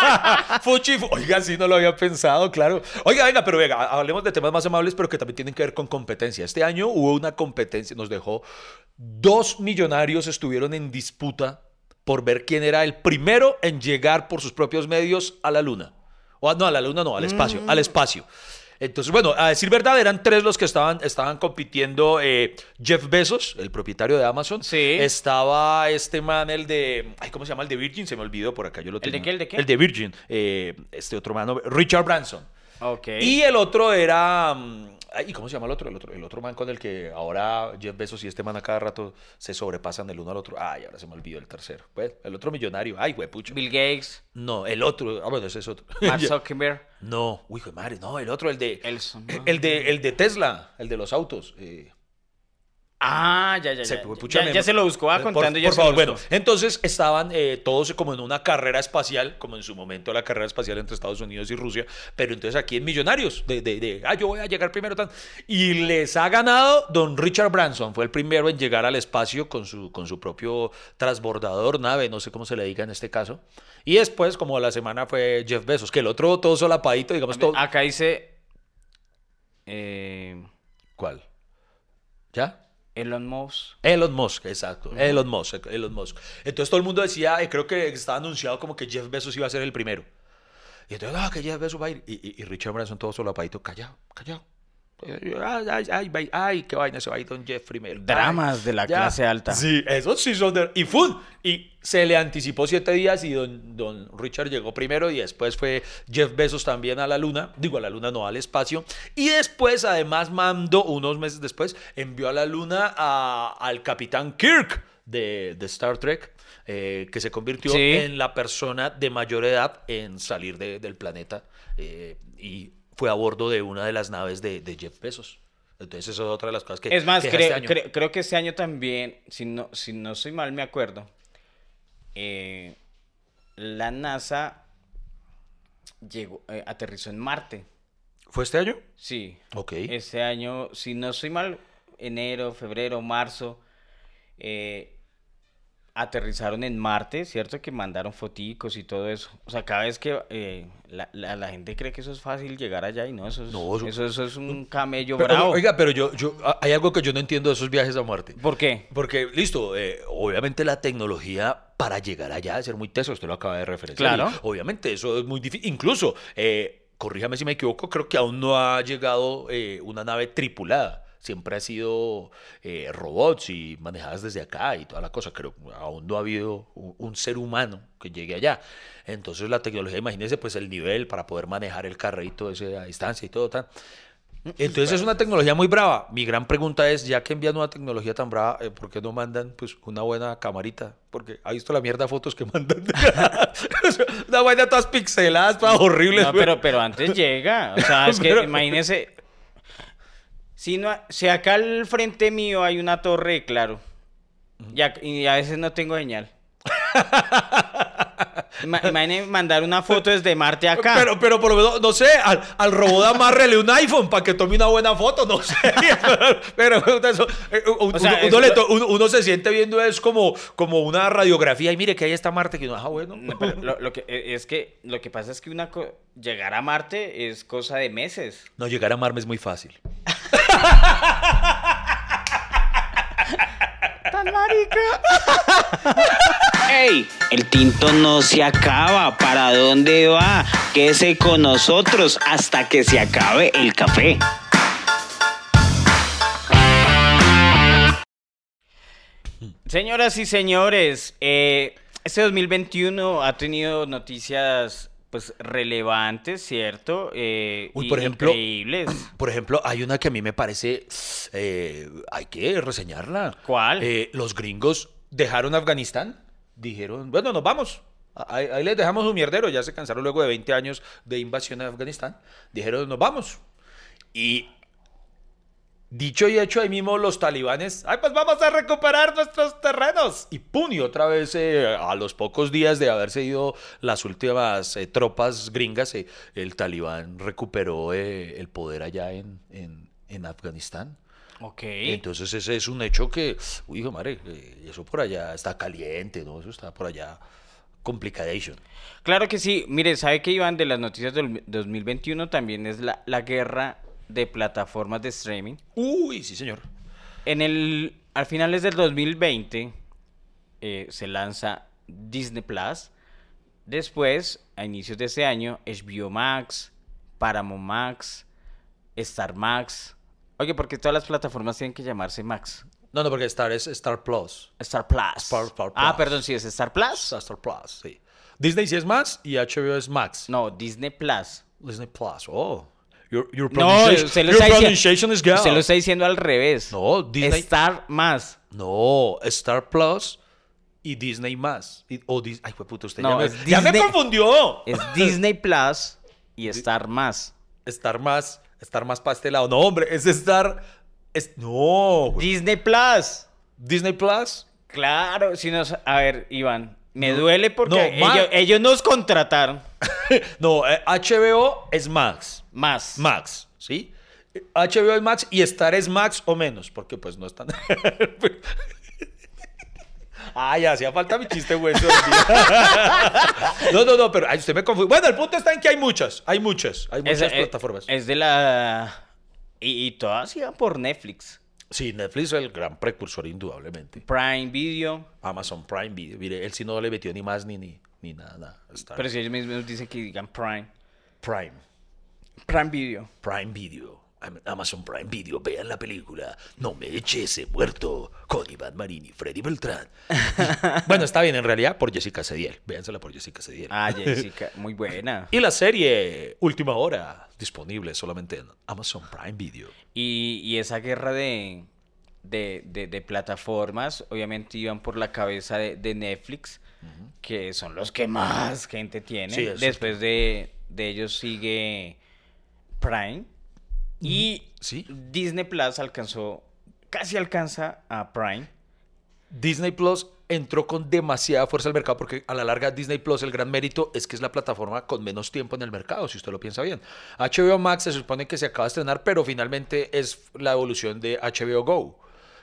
Fuchi, fu- Oiga, sí, no lo había pensado, claro. Oiga, venga, pero venga, hablemos de temas más amables, pero que también tienen que ver con competencia. Este año hubo una competencia, nos dejó dos millonarios estuvieron en disputa por ver quién era el primero en llegar por sus propios medios a la luna. O, no, a la luna no, al espacio, al espacio. Entonces, bueno, a decir verdad, eran tres los que estaban, estaban compitiendo. eh, Jeff Bezos, el propietario de Amazon. Sí. Estaba este man, el de. Ay, ¿cómo se llama? El de Virgin, se me olvidó por acá. Yo lo ¿El de tenía. qué, el de qué? El de Virgin. eh, este otro man, Richard Branson. Y el otro era. mm, ¿Y cómo se llama el otro? El otro, el otro man con el que ahora Jeff Bezos y este man a cada rato se sobrepasan del uno al otro. Ay, ahora se me olvidó el tercero. Pues, el otro millonario. Ay, güey, pucho. Bill Gates, No, el otro. Ah, bueno, ese es otro. Mark Zuckerberg, no, hijo de madre, no, el otro, el de. Elson. El de, el de Tesla, el de los autos. eh, Ah, ya, ya, se- ya. pucha, ya, me- ya se lo buscó, va por- contando. Por, ya lo favor, bueno, entonces estaban eh, todos como en una carrera espacial, como en su momento la carrera espacial entre Estados Unidos y Rusia, pero entonces aquí en Millonarios, de, de, de, ah, yo voy a llegar primero, tan, y les ha ganado don Richard Branson, fue el primero en llegar al espacio con su, con su propio transbordador, nave, no sé cómo se le diga en este caso, y después, como a la semana fue Jeff Bezos, que el otro todo solapadito, digamos, todo... Acá dice. eh, ¿Cuál? ¿Ya? Elon Musk. Elon Musk, exacto. Elon Musk, Elon Musk. Entonces todo el mundo decía, eh, creo que estaba anunciado como que Jeff Bezos iba a ser el primero. Y entonces, ah, que Jeff Bezos va a ir. Y, y- y Richard Branson todo solapadito, callado, callado. Ay, ay, ay, ay, qué vaina, se va a ir don Jeff primero. Dramas Ay, de la clase alta. Sí, esos sí son de... Y ¡fum! Y se le anticipó siete días y don, don Richard llegó primero y después fue Jeff Bezos también a la luna. Digo, a la luna no, al espacio. Y después, además, mandó, unos meses después, envió a la luna a- al capitán Kirk de, de Star Trek, eh, que se convirtió Sí. en la persona de mayor edad en salir de- del planeta. eh, y fue a bordo de una de las naves de, de Jeff Bezos. Entonces, eso es otra de las cosas que... Es más, que creo, este año. creo- creo que este año también, si no, si no soy mal, me acuerdo. eh, la NASA llegó, eh, aterrizó en Marte. ¿Fue este año? Sí. Ok. Este año, si no soy mal, enero, febrero, marzo, eh, aterrizaron en Marte, ¿cierto? Que mandaron foticos y todo eso. O sea, cada vez que eh, la, la- la gente cree que eso es fácil llegar allá y no, eso es, No, eso- eso, eso es un camello Pero, bravo. Oiga, pero yo, yo, ah, hay algo que yo no entiendo de esos viajes a Marte. ¿Por qué? Porque, listo, eh, obviamente la tecnología para llegar allá debe ser muy teso, usted lo acaba de referenciar. Claro. y obviamente eso es muy difícil. Incluso, eh, corríjame si me equivoco, creo que aún no ha llegado eh, una nave tripulada. Siempre ha sido eh, robots y manejadas desde acá y toda la cosa. Que aún no ha habido un, un ser humano que llegue allá. Entonces la tecnología, imagínese pues el nivel para poder manejar el carrito ese a distancia y todo tan. Entonces es una tecnología muy brava. Mi gran pregunta es, ya que envían una tecnología tan brava, eh, ¿por qué no mandan pues una buena camarita? Porque ha visto la mierda fotos que mandan. una vaina todas pixeladas, todas horribles. No, pero, pero antes llega. O sea, es que Pero- imagínese. Si, no, si acá al frente mío hay una torre, claro. Y a, y a veces no tengo señal. Ima- Imagine mandar una foto desde Marte acá. Pero, pero por lo menos, no sé, al, al robot amárrele un iPhone para que tome una buena foto, no sé. pero eso, eh, uno, sea, uno es- le to- uno- uno se siente viendo es como, como una radiografía y mire que ahí está Marte, que ah, bueno. No, pero lo, lo que, e, es que lo que pasa es que una llegar a Marte es cosa de meses. No, llegar a Marte es muy fácil. ¡Tan marica! ¡Ey! El tinto no se acaba. ¿Para dónde va? Quédese con nosotros hasta que se acabe el café. Señoras y señores, eh, este 2021 ha tenido noticias pues relevantes, ¿cierto? Eh, Uy, y por ejemplo, increíbles. Por ejemplo, hay una que a mí me parece, eh, hay que reseñarla. ¿Cuál? Eh, los gringos dejaron Afganistán, dijeron, bueno, nos vamos. Ahí, ahí les dejamos un mierdero, ya se cansaron luego de 20 años de invasión a Afganistán. Dijeron, nos vamos. Y dicho y hecho, ahí mismo los talibanes, ay, pues vamos a recuperar nuestros terrenos. Y pum, y otra vez eh, a los pocos días de haberse ido las últimas eh, tropas gringas, eh, el talibán recuperó el poder allá en, en- en Afganistán. Ok. Entonces ese es un hecho que, uy, hijo madre, eso por allá está caliente, ¿no? Eso está por allá complicadation. Claro que sí. Mire, ¿sabe que Iván de las noticias del 2021 también es la, la guerra de plataformas de streaming? Uy, sí, señor. En el, al finales del 2020 eh, se lanza Disney Plus. Después, a inicios de ese año, HBO Max, Paramount Max, Star Max. Oye, porque todas las plataformas tienen que llamarse Max. No, no, porque Star es Star Plus. Star Plus. Star- Star Ah, Plus. perdón, sí, es Star Plus. Star Plus, sí. Disney sí es Max y HBO es Max. No, Disney Plus. Disney Plus, oh. Your, your No, se lo your está diciendo. pronunciation is good. Se lo está diciendo al revés. No, Disney. Star más. No, Star Plus y Disney más. Y- o Dis- Ay, fue puto, usted No, ya, me, ya confundió. Es Disney Plus y Star más. Estar más, estar más para este lado. No, hombre, es estar. Es, no. Disney Plus. Disney Plus. Claro, si nos... A ver, Iván, me duele porque no, ellos, ellos nos contrataron. No, eh, HBO es Max. Más. Max, ¿sí? HBO es Max y Star es Max o menos, porque pues no están. Ay, hacía falta mi chiste hueso. no, no, no, pero ay, usted me confunde. Bueno, el punto está en que hay muchas, hay muchas, hay muchas Es, eh, plataformas. es de la... Y, y todas iban por Netflix. Sí, Netflix es el gran precursor, indudablemente. Prime Video. Amazon Prime Video. Mire, él sí no le metió ni más ni, ni, ni nada. nada. Pero si ellos mismos dicen que digan Prime. Prime. Prime Video. Prime Video. Am- Amazon Prime Video. Vean la película. No me eche ese muerto. Con Iván Marín y Freddy Beltrán. Bueno, está bien, en realidad, por Jessica Cediel. Véansela por Jessica Cediel. Ah, Jessica, muy buena. Y la serie Última Hora, disponible solamente en Amazon Prime Video. Y, y esa guerra de, de, de- de plataformas, obviamente iban por la cabeza de, de Netflix, que son los que más gente tiene. Sí, Después de, de ellos sigue Prime. Y Sí. Disney Plus alcanzó, casi alcanza a Prime. Disney Plus entró con demasiada fuerza al mercado porque a la larga Disney Plus el gran mérito es que es la plataforma con menos tiempo en el mercado, si usted lo piensa bien. HBO Max se supone que se acaba de estrenar, pero finalmente es la evolución de HBO Go.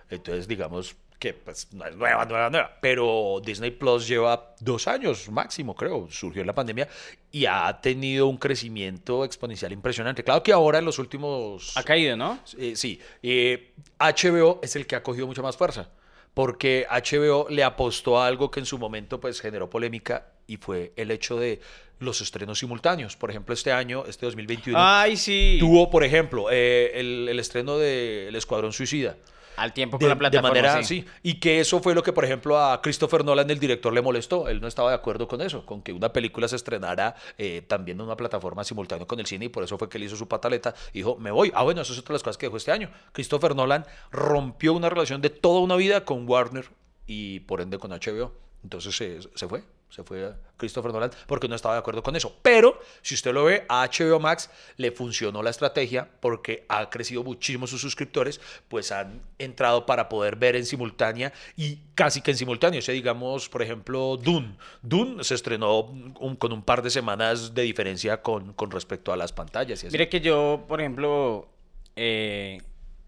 Entonces digamos que pues no es nueva, nueva, nueva, pero Disney Plus lleva dos años máximo, creo, surgió en la pandemia y ha tenido un crecimiento exponencial impresionante. Claro que ahora en los últimos... Ha caído, ¿no? Eh, sí, Eh, HBO es el que ha cogido mucha más fuerza, porque HBO le apostó a algo que en su momento pues generó polémica y fue el hecho de los estrenos simultáneos. Por ejemplo, este año, este 2021, Ay, sí. tuvo, por ejemplo, eh, el, el estreno de El Escuadrón Suicida. Al tiempo De, con la de plataforma. manera sí. sí. Y que eso fue lo que, por ejemplo, a Christopher Nolan, el director, le molestó. Él no estaba de acuerdo con eso, con que una película se estrenara eh, también en una plataforma simultánea con el cine. Y por eso fue que él hizo su pataleta. y Dijo, me voy. Ah, bueno, eso es otra de las cosas que dejó este año. Christopher Nolan rompió una relación de toda una vida con Warner y por ende con HBO. Entonces se, se fue. Se fue Christopher Nolan porque no estaba de acuerdo con eso. Pero si usted lo ve, a HBO Max le funcionó la estrategia porque ha crecido muchísimo sus suscriptores, pues han entrado para poder ver en simultánea y casi que en simultáneo. O sea, digamos, por ejemplo, Dune. Dune se estrenó un- con un par de semanas de diferencia con, con respecto a las pantallas. Y así. Mire que yo, por ejemplo, eh,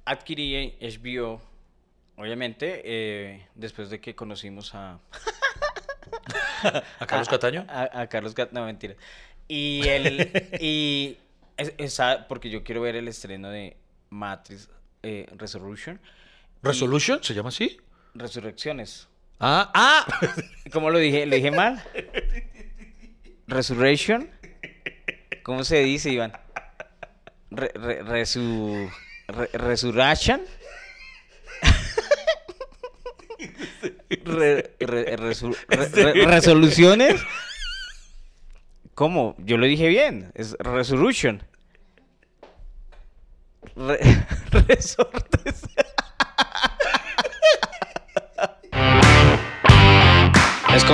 adquirí HBO, obviamente, eh, después de que conocimos a... ¿A Carlos Cataño? A, a Carlos Gat, no, mentira. Y el... y es- esa, porque yo quiero ver el estreno de Matrix eh, Resurrection. ¿Resolution? ¿Se llama así? Resurrecciones. Ah, ah. ¿Cómo lo dije? ¿Lo dije mal? Resurrection. ¿Cómo se dice, Iván? Re- re- resu- re- resurrection. Re- re- resu- re- re- resoluciones. ¿Cómo? Yo lo dije bien. Es resolution. Re- resortes.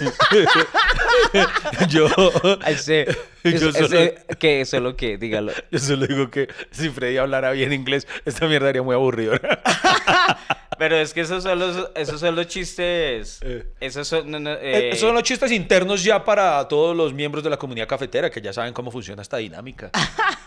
Yo, Ese, Yo ese- solo- que solo que, dígalo. yo solo digo que si Freddy hablara bien inglés, esta mierda sería muy aburrido. Pero es que esos son los, esos son los chistes. Eh. Esos son. no, no, Eh, eh, Son los chistes internos ya para todos los miembros de la comunidad cafetera que ya saben cómo funciona esta dinámica.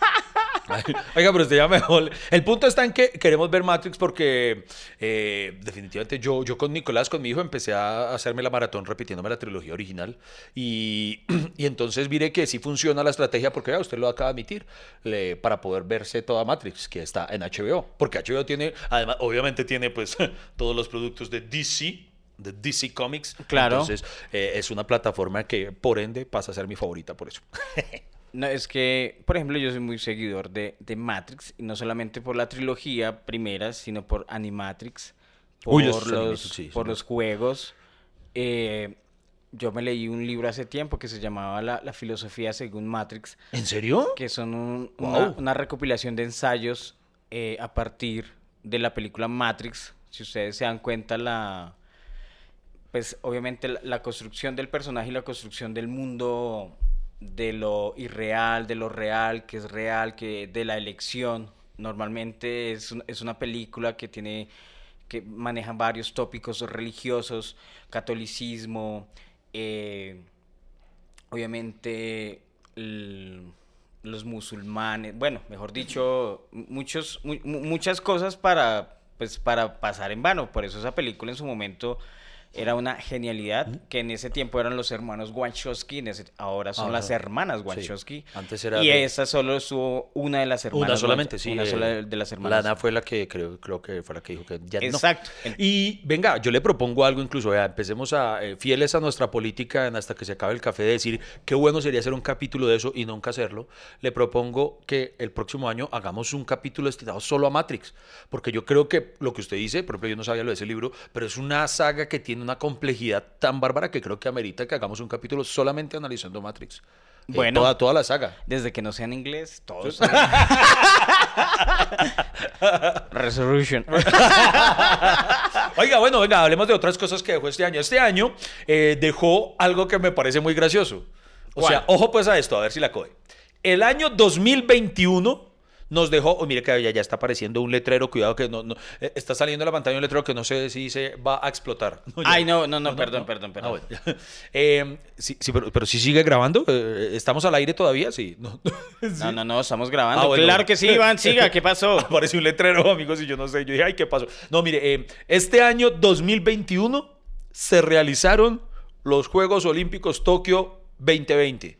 Oiga, pero usted ya mejor. El punto está en que queremos ver Matrix porque eh, definitivamente yo, yo con Nicolás, con mi hijo, empecé a hacerme la maratón repitiéndome la trilogía original. Y, y entonces mire que sí funciona la estrategia porque vea, usted lo acaba de admitir, le- para poder verse toda Matrix, que está en HBO. Porque HBO tiene, además, obviamente tiene pues todos los productos de DC. De DC Comics. Claro. Entonces, eh, es una plataforma que, por ende, pasa a ser mi favorita por eso. No, es que, por ejemplo, yo soy muy seguidor de, de Matrix, y no solamente por la trilogía primera, sino por Animatrix, por, Uy, los, sí, por sí. los juegos. Eh, yo me leí un libro hace tiempo que se llamaba La, la filosofía según Matrix, ¿En serio? que son un- Wow. una, una recopilación de ensayos eh, a partir de la película Matrix. Si ustedes se dan cuenta, la pues obviamente la, la construcción del personaje y la construcción del mundo de lo irreal, de lo real, que es real, que de la elección. Normalmente es, un- es una película que tiene que maneja varios tópicos religiosos, catolicismo, eh, obviamente los musulmanes, bueno, mejor dicho, muchos, mu- mu- muchas cosas para, pues, para pasar en vano. Por eso esa película en su momento era una genialidad, que en ese tiempo eran los hermanos Wachowski, ese- ahora son las hermanas Sí. Wachowski. Antes era y de- esa solo estuvo una de las hermanas. Una solamente, Wach- sí. Una eh, sola de las hermanas. Lana fue la que creo, creo que fue la que dijo que ya no. Exacto. Y venga, yo le propongo algo incluso, vea, empecemos a, eh, fieles a nuestra política en hasta que se acabe el café, de decir qué bueno sería hacer un capítulo de eso y nunca hacerlo. Le propongo que el próximo año hagamos un capítulo destinado solo a Matrix, porque yo creo que lo que usted dice, por ejemplo, yo no sabía lo de ese libro, pero es una saga que tiene una complejidad tan bárbara que creo que amerita que hagamos un capítulo solamente analizando Matrix. Eh, Bueno. toda, toda la saga. Desde que no sea en inglés, todos. Resolution. Oiga, bueno, venga, hablemos de otras cosas que dejó este año. Este año eh, dejó algo que me parece muy gracioso. O ¿Cuál? sea, ojo pues a esto, a ver si la coge. El año 2021 nos dejó, oh, mire que ya, ya está apareciendo un letrero, cuidado que no, no- eh, está saliendo en la pantalla un letrero que no sé si se va a explotar. No. Ay, no, no, no, perdón, perdón, Ah, perdón. bueno. Eh, sí, sí, pero, pero sí sigue grabando. eh, ¿Estamos al aire todavía? Sí. No, No, no, no, estamos grabando. Ah, bueno. Claro que sí, Iván, siga, ¿qué pasó? Aparece un letrero, amigos, y yo no sé. Yo dije, ay, ¿qué pasó? No, mire, eh, este año 2021 se realizaron los Juegos Olímpicos Tokio 2020.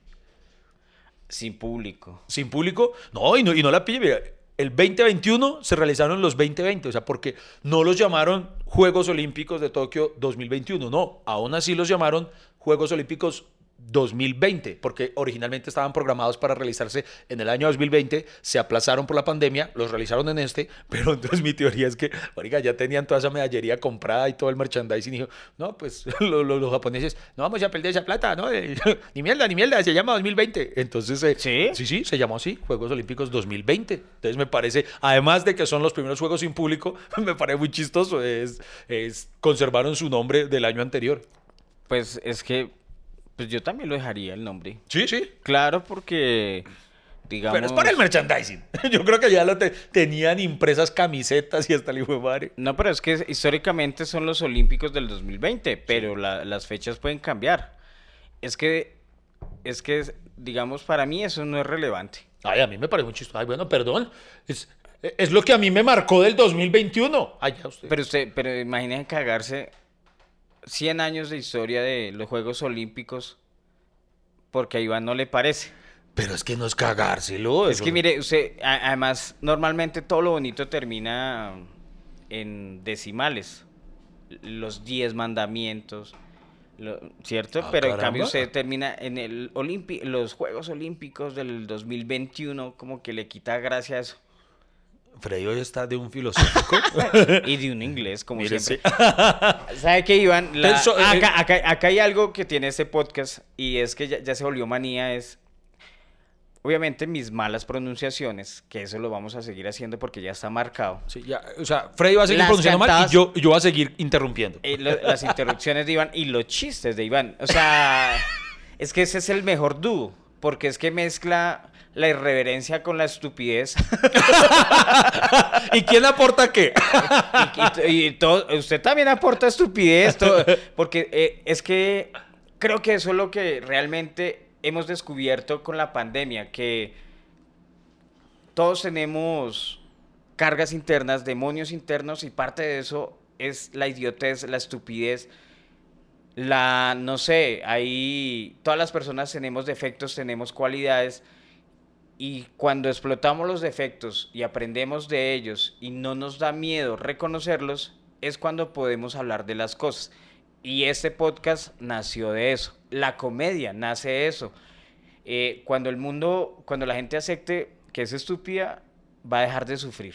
Sin público. Sin público. No, y no, y no la pille, mira. El 2021 se realizaron los 2020, o sea, porque no los llamaron Juegos Olímpicos de Tokio 2021, no, aún así los llamaron Juegos Olímpicos 2020, porque originalmente estaban programados para realizarse en el año 2020, se aplazaron por la pandemia, los realizaron en este, pero entonces mi teoría es que, oiga, ya tenían toda esa medallería comprada y todo el merchandising y dijo, no, pues lo- lo- los japoneses, no vamos a perder esa plata, ¿no? Eh, ni mierda, ni mierda, se llama 2020. Entonces, eh, ¿Sí? Sí, sí, se llamó así, Juegos Olímpicos 2020. Entonces me parece, además de que son los primeros Juegos sin público, me parece muy chistoso, es, es- conservaron su nombre del año anterior. Pues es que pues yo también lo dejaría el nombre. Sí, sí. Claro, porque digamos Pero es para el merchandising. Yo creo que ya lo te- tenían impresas camisetas y hasta el hijo de madre. No, pero es que históricamente son los Olímpicos del 2020, pero la- las fechas pueden cambiar. Es que, es que, digamos, para mí eso no es relevante. Ay, a mí me parece muy chistoso. Ay, bueno, perdón. Es, es lo que a mí me marcó del 2021. Ay, ya usted. Pero usted, pero imaginen cagarse 100 años de historia de los Juegos Olímpicos porque a Iván no le parece. Pero es que no es cagárselo. Es eso- que mire, usted, además, normalmente todo lo bonito termina en decimales. Los 10 mandamientos, lo- ¿cierto? Ah, Pero en cambio usted termina en el Olimpi los Juegos Olímpicos del 2021, como que le quita gracia a eso. Freddy hoy está de un filosófico. y de un inglés, como siempre. ¿Sabe qué, Iván? La- Tenso, eh, acá, acá- acá hay algo que tiene este podcast y es que ya, ya se volvió manía, es... Obviamente mis malas pronunciaciones, que eso lo vamos a seguir haciendo porque ya está marcado. Sí, ya, o sea, Freddy va a seguir Las pronunciando mal y yo, yo voy a seguir interrumpiendo. Eh, lo- las interrupciones de Iván y los chistes de Iván. O sea, es que ese es el mejor dúo, porque es que mezcla la irreverencia con la estupidez. ¿Y quién aporta qué? y, y- y todo- usted también aporta estupidez, todo- porque eh, es que creo que eso es lo que realmente hemos descubierto con la pandemia, que todos tenemos cargas internas, demonios internos, y parte de eso es la idiotez, la estupidez, la, no sé, ahí todas las personas tenemos defectos, tenemos cualidades, y cuando explotamos los defectos y aprendemos de ellos y no nos da miedo reconocerlos, es cuando podemos hablar de las cosas. Y este podcast nació de eso. La comedia nace de eso. Eh, cuando el mundo, cuando la gente acepte que es estúpida, va a dejar de sufrir.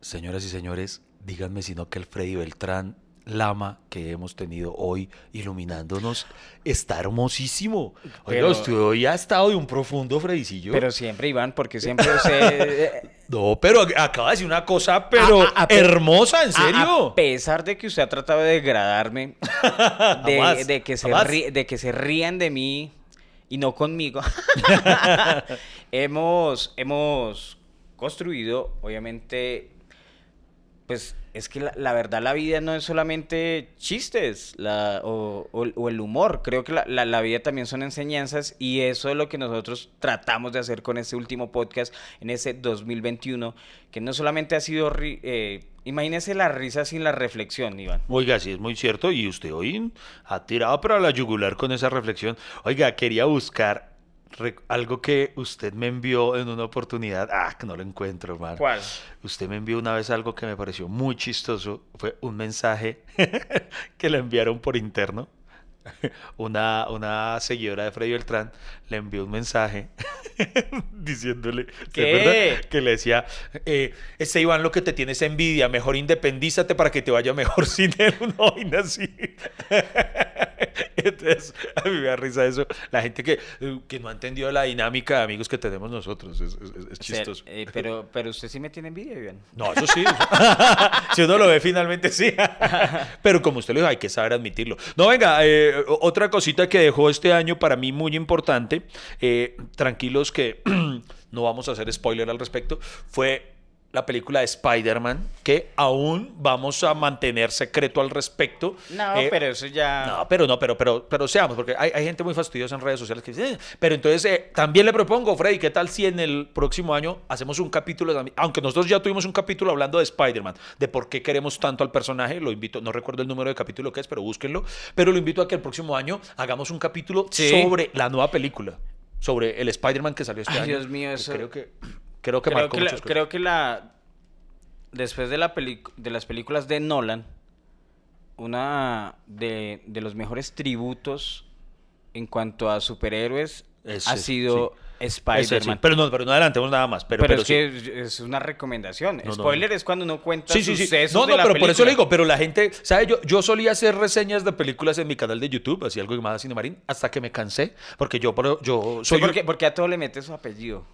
Señoras y señores, díganme si no que el Freddy Beltrán Lama que hemos tenido hoy iluminándonos está hermosísimo. Oiga, usted hoy ha estado de un profundo Fredicillo. Pero siempre, Iván, porque siempre usted... No, pero acaba de decir una cosa, pero A- a- a pe- hermosa, en serio. A, pesar de que usted ha tratado de degradarme, de, Jamás, de que se ri- de que se rían de mí y no conmigo, hemos, hemos construido, obviamente, pues es que la, verdad la vida no es solamente chistes la, o, o- o el humor, creo que la, la- vida también son enseñanzas y eso es lo que nosotros tratamos de hacer con este último podcast en ese 2021, que no solamente ha sido, ri- eh, imagínese la risa sin la reflexión, Iván. Oiga, sí es muy cierto y usted hoy ha tirado para la yugular con esa reflexión. Oiga, quería buscar algo que usted me envió en una oportunidad. Ah, que no lo encuentro, hermano. ¿Cuál? Usted me envió una vez algo que me pareció muy chistoso. Fue un mensaje que le enviaron por interno. Una, una seguidora de Freddy Beltrán le envió un mensaje diciéndole ¿Qué? que le decía, eh, este Iván lo que te tiene es envidia, mejor independízate para que te vaya mejor sin él, una vaina así. Entonces, a mí me da risa eso. La gente que, que no ha entendido la dinámica de amigos que tenemos nosotros, es, es- es O sea, chistoso. eh, pero, pero usted sí me tiene envidia, Iván. No, eso sí. si uno lo ve finalmente, sí. Pero como usted lo dijo, hay que saber admitirlo. No, venga, eh, otra cosita que dejó este año para mí muy importante, eh, tranquilos que no vamos a hacer spoiler al respecto, fue la película de Spider-Man, que aún vamos a mantener secreto al respecto. No, Eh, pero eso ya... no, pero no, pero, pero, pero seamos, porque hay, hay gente muy fastidiosa en redes sociales que dice, "Eh", pero entonces eh, también le propongo, Freddy, ¿qué tal si en el próximo año hacemos un capítulo, aunque nosotros ya tuvimos un capítulo hablando de Spider-Man, de por qué queremos tanto al personaje, lo invito, no recuerdo el número de capítulo que es, pero búsquenlo, pero lo invito a que el próximo año hagamos un capítulo Sí. sobre la nueva película, sobre el Spider-Man que salió este Ay, año. Dios mío, eso- Creo que, creo que creo marcó que, la, creo que la después de la peli- de las películas de Nolan una de, de los mejores tributos en cuanto a superhéroes Ese, ha sido Ese, Spider-Man. sí. Pero no, pero no adelantemos nada más. Pero, pero, pero es sí. que es- una recomendación. No, no, Spoiler es cuando uno cuenta Sí, sí, sí. sucesos No, de no, la pero por eso película. le digo, pero la gente, ¿sabe? Yo, yo solía hacer reseñas de películas en mi canal de YouTube, así algo llamado Cine Marín, hasta que me cansé, porque yo, yo Sí, soy... porque, porque a todo le mete su apellido.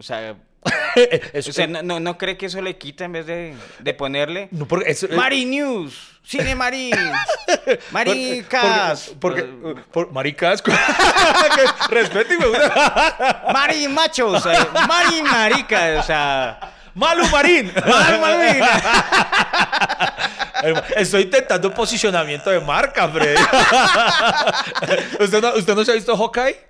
O sea, Eso- o sea, no, no, no cree que eso le quita en vez de, de ponerle... no, porque eso- Mari News, Cine Marín, Maricas, Porque, porque- por, maricas. Que Respéteme. Mari Machos, eh, Mari Marica, o sea... Malu Marín. Malu Marín. Estoy intentando posicionamiento de marca, Freddy. ¿Usted, no, ¿Usted no se ha visto Hawkeye?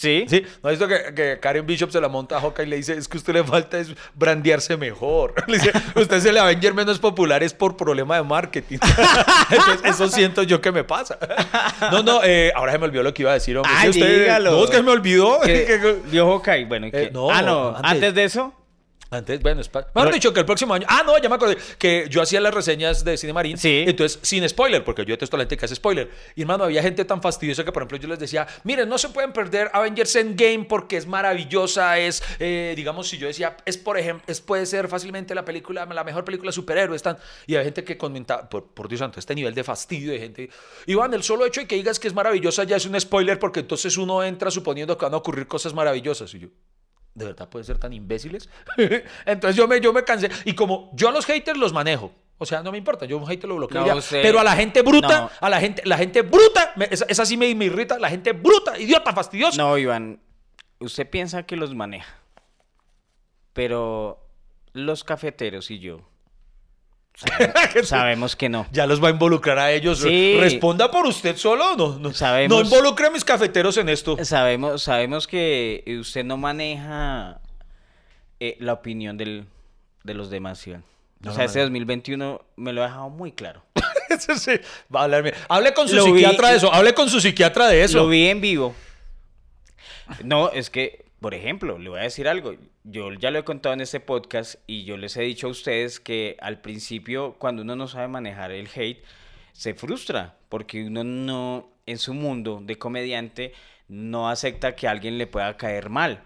Sí. Sí, ¿no ha visto que, que Karen Bishop se la monta a Hawkeye y le dice, es que a usted le falta es brandearse mejor? Le dice, usted es el Avenger menos popular es por problema de marketing. Entonces, eso siento yo que me pasa. No, no, eh, ahora se me olvidó lo que iba a decir, hombre. Ay, Sí, usted- dígalo. No, es que se me olvidó. Que Que- ¿Vio Hawkeye? Bueno, ¿y Eh, qué? no, ah, no, antes. antes. de eso... Antes, bueno, es pa- mejor dicho que el próximo año. Ah, no, ya me acordé que yo hacía las reseñas de Cine Marín. Sí. Entonces, sin spoiler, porque yo detesto a la gente que hace spoiler. Y hermano, había gente tan fastidiosa que, por ejemplo, yo les decía, miren, no se pueden perder Avengers Endgame porque es maravillosa. Es, eh, digamos, si yo decía, es por ejemplo, es, puede ser fácilmente la película, la mejor película de superhéroes. Tan... Y había gente que comentaba, por, por Dios santo, este nivel de fastidio de gente. Iván, el solo hecho de que digas que es maravillosa ya es un spoiler porque entonces uno entra suponiendo que van a ocurrir cosas maravillosas. Y yo, ¿De verdad pueden ser tan imbéciles? Entonces yo me, yo me cansé. Y como yo a los haters los manejo. O sea, no me importa, yo a un hater lo bloqueo No, ya. usted- Pero a la gente bruta, No. a la gente, la gente bruta, me- esa, esa sí me, me irrita, la gente bruta, idiota, fastidiosa. No, Iván, usted piensa que los maneja. Pero los cafeteros y yo sabe- sabemos que no. Ya los va a involucrar a ellos. Sí. Responda por usted solo. No, no, Sabemos- no involucre a mis cafeteros en esto. Sabemos, sabemos que usted no maneja eh, la opinión del, de los demás, Iván. No o sea, lo este manejo. 2021 me lo ha dejado muy claro. Sí, va a hablarme. Hable con su Lo vi- psiquiatra de eso. Hable con su psiquiatra de eso. Lo vi en vivo. No, es que, por ejemplo, le voy a decir algo. Yo ya lo he contado en este podcast y yo les he dicho a ustedes que al principio, cuando uno no sabe manejar el hate, se frustra porque uno no, en su mundo de comediante, no acepta que alguien le pueda caer mal.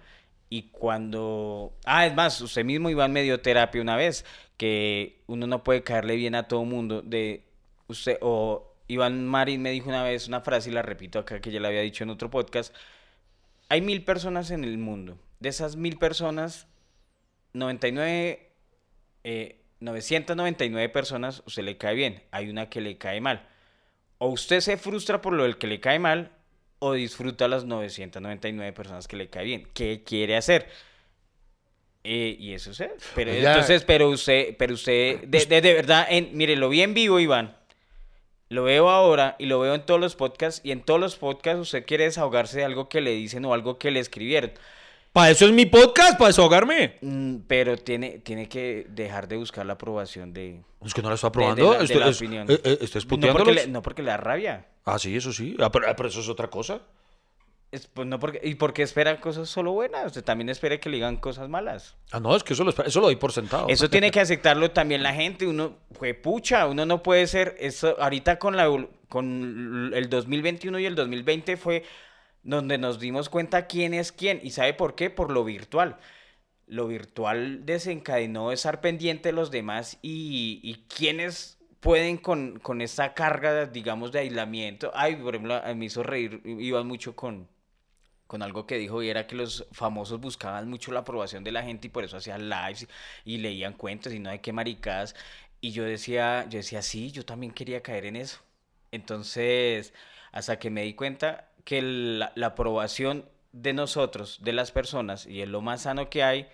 Y cuando... Ah, es más, usted mismo, Iván, me dio terapia una vez, que uno no puede caerle bien a todo mundo. De usted, o Iván Marín me dijo una vez una frase, y la repito acá, que ya la había dicho en otro podcast. Hay mil personas en el mundo. De esas mil personas, 99, eh, 999 personas usted le cae bien. Hay una que le cae mal. O usted se frustra por lo del que le cae mal, o disfruta a las 999 personas que le cae bien. ¿Qué quiere hacer? Eh, y eso es. él. Pero Oiga. entonces, pero usted, pero usted, de, de- de verdad, en, mire, lo vi en vivo, Iván. Lo veo ahora y lo veo en todos los podcasts. Y en todos los podcasts usted quiere desahogarse de algo que le dicen o algo que le escribieron. Para eso es mi podcast, para desahogarme. Mm, Pero tiene, tiene que dejar de buscar la aprobación de. Es que no la de- de aprobando. la- de Esto- la es- opinión. eh, eh, ¿Estás no porque, puteándolos? le, no porque le da rabia. Ah, sí, eso sí. Ah, pero, ah, pero eso es otra cosa. Es, pues no porque, ¿Y porque espera cosas solo buenas? Usted también espera que le digan cosas malas. Ah, no, es que eso lo, eso lo doy por sentado. Eso tiene que aceptarlo también la gente. Uno, fue pucha, uno no puede ser. Eso, ahorita con, la, evol- con el 2021 y el 2020 fue donde nos dimos cuenta quién es quién. ¿Y sabe por qué? Por lo virtual. Lo virtual desencadenó estar pendiente de los demás y, y quiénes pueden con, con esta carga, digamos, de aislamiento. Ay, por ejemplo, me hizo reír, iban mucho con, con algo que dijo y era que los famosos buscaban mucho la aprobación de la gente y por eso hacían lives y leían cuentos y no hay qué maricadas. Y yo decía, yo decía, sí, yo también quería caer en eso. Entonces, hasta que me di cuenta que la, la aprobación de nosotros, de las personas, y es lo más sano que hay,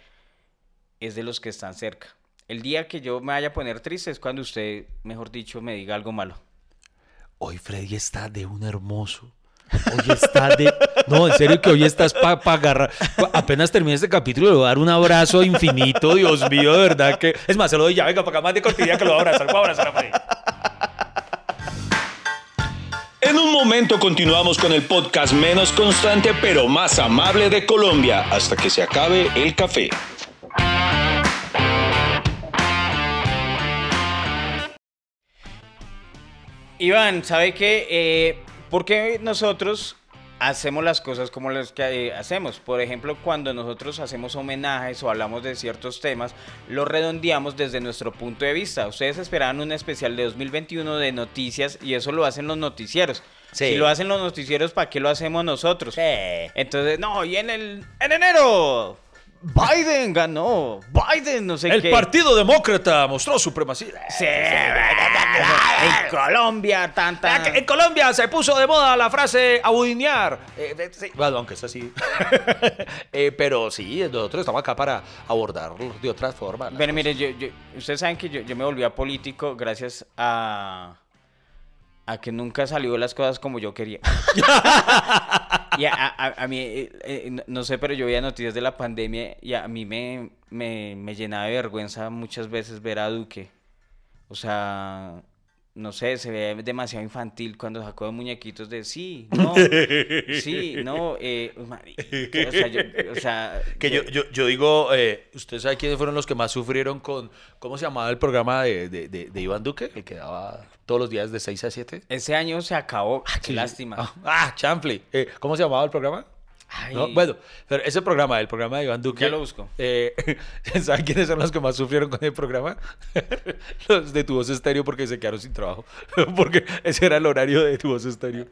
es de los que están cerca. El día que yo me vaya a poner triste es cuando usted, mejor dicho, me diga algo malo. Hoy Freddy está de un hermoso. Hoy está de. No, en serio que hoy estás para agarrar. pa- Apenas termine este capítulo, le voy a dar un abrazo infinito. Dios mío, de verdad que. Es más, se lo doy ya. Venga, para acá más de cortilla que lo voy a abrazar. Voy a abrazar Freddy. En un momento continuamos con el podcast menos constante pero más amable de Colombia hasta que se acabe el café. Iván, ¿sabe qué? Eh, ¿Por qué nosotros hacemos las cosas como las que eh, hacemos? Por ejemplo, cuando nosotros hacemos homenajes o hablamos de ciertos temas, lo redondeamos desde nuestro punto de vista. Ustedes esperaban un especial de 2021 de noticias y eso lo hacen los noticieros. Sí. Si lo hacen los noticieros, ¿para qué lo hacemos nosotros? Entonces, no, y en el en enero Biden ganó. Biden, no sé El qué. Partido Demócrata mostró supremacía. Sí, en Colombia, tanta. Ah, En Colombia se puso de moda la frase abudinear. Eh, eh, sí, Bueno, aunque es así. Eh, pero sí, nosotros estamos acá para abordarlo de otra forma. Bueno, mire, yo, yo- ustedes saben que yo, yo me volví a político gracias a, a que nunca salió las cosas como yo quería. y a, a- a mí, eh, eh, no- sé, pero yo veía noticias de la pandemia y a mí me, me, me llenaba de vergüenza muchas veces ver a Duque. O sea, no sé, se ve demasiado infantil cuando sacó de muñequitos de sí, no, sí, no, eh, mari- o sea, yo, o sea, Que yo, yo, yo digo, eh, ¿usted sabe quiénes fueron los que más sufrieron con, ¿cómo se llamaba el programa de, de, de- de Iván Duque? El que daba todos los días de 6 a 7. ese año se acabó, ah, qué lástima. Ah, ah. Eh, ¿Cómo se llamaba el programa? Ay, ¿No? Bueno, pero ese programa, el programa de Iván Duque. Ya lo busco. eh, ¿Saben quiénes son los que más sufrieron con el programa? los de tu voz estéreo porque se quedaron sin trabajo. porque ese era el horario de tu voz estéreo.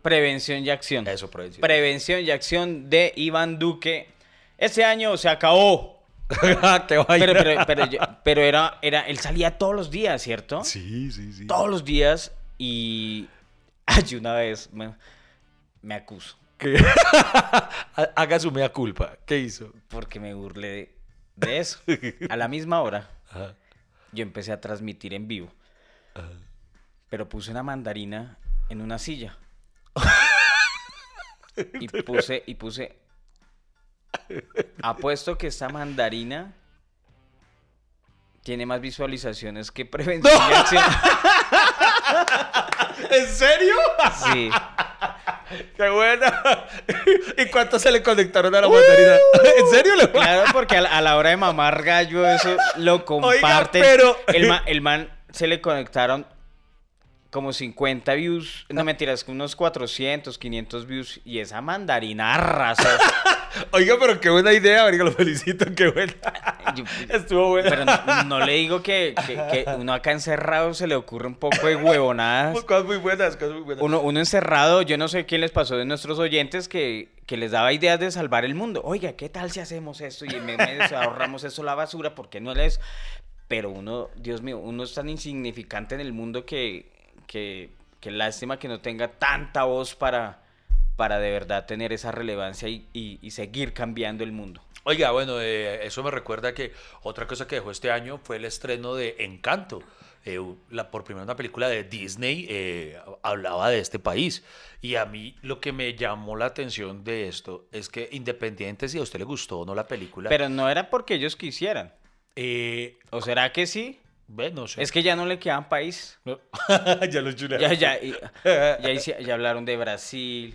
Prevención y acción. Eso, prevención. Prevención y acción de Iván Duque. Ese año se acabó. Ir. Pero, pero, pero, yo- pero era, era, él salía todos los días, ¿cierto? Sí, sí, sí. Todos los días y... Ay, una vez me, me acuso Que- Haga su mea culpa. ¿Qué hizo? porque me burlé de, de eso. A la misma hora Ajá. yo empecé a transmitir en vivo. Pero puse una mandarina en una silla. Y puse, y puse. Apuesto que esta mandarina tiene más visualizaciones que prevención. ¿En serio? Sí. ¡Qué buena! ¿Y cuántos se le conectaron a la mandarina? ¿En serio? Le... Claro, porque a la, hora de mamar gallo, eso lo comparten. pero- El, ma- el man se le conectaron como 50 views. No mentiras, unos 400, 500 views. Y esa mandarina arrasó. Oiga, pero qué buena idea, Oiga, lo felicito, qué buena. Yo- Estuvo buena. Pero no, no le digo que, que- que uno acá encerrado se le ocurre un poco de huevonadas. Cosas muy buenas, cosas muy buenas. Uno, uno encerrado, yo no sé quién les pasó de nuestros oyentes que, que les daba ideas de salvar el mundo. Oiga, ¿qué tal si hacemos esto y en vez de ahorramos eso la basura? ¿Por qué no les...? Pero uno, Dios mío, uno es tan insignificante en el mundo que, que, que lástima que no tenga tanta voz para, para de verdad tener esa relevancia y, y- y seguir cambiando el mundo. Oiga, bueno, eh, eso me recuerda que otra cosa que dejó este año fue el estreno de Encanto. Eh, la, por primera una película de Disney eh, hablaba de este país. Y a mí lo que me llamó la atención de esto es que independiente si a usted le gustó o no la película, Pero no era porque ellos quisieran. eh, ¿O será que sí? ve, no sé. Es que ya no le quedan país. No. ya lo chulearon. Ya, ya, ya, hice- ya hablaron de Brasil,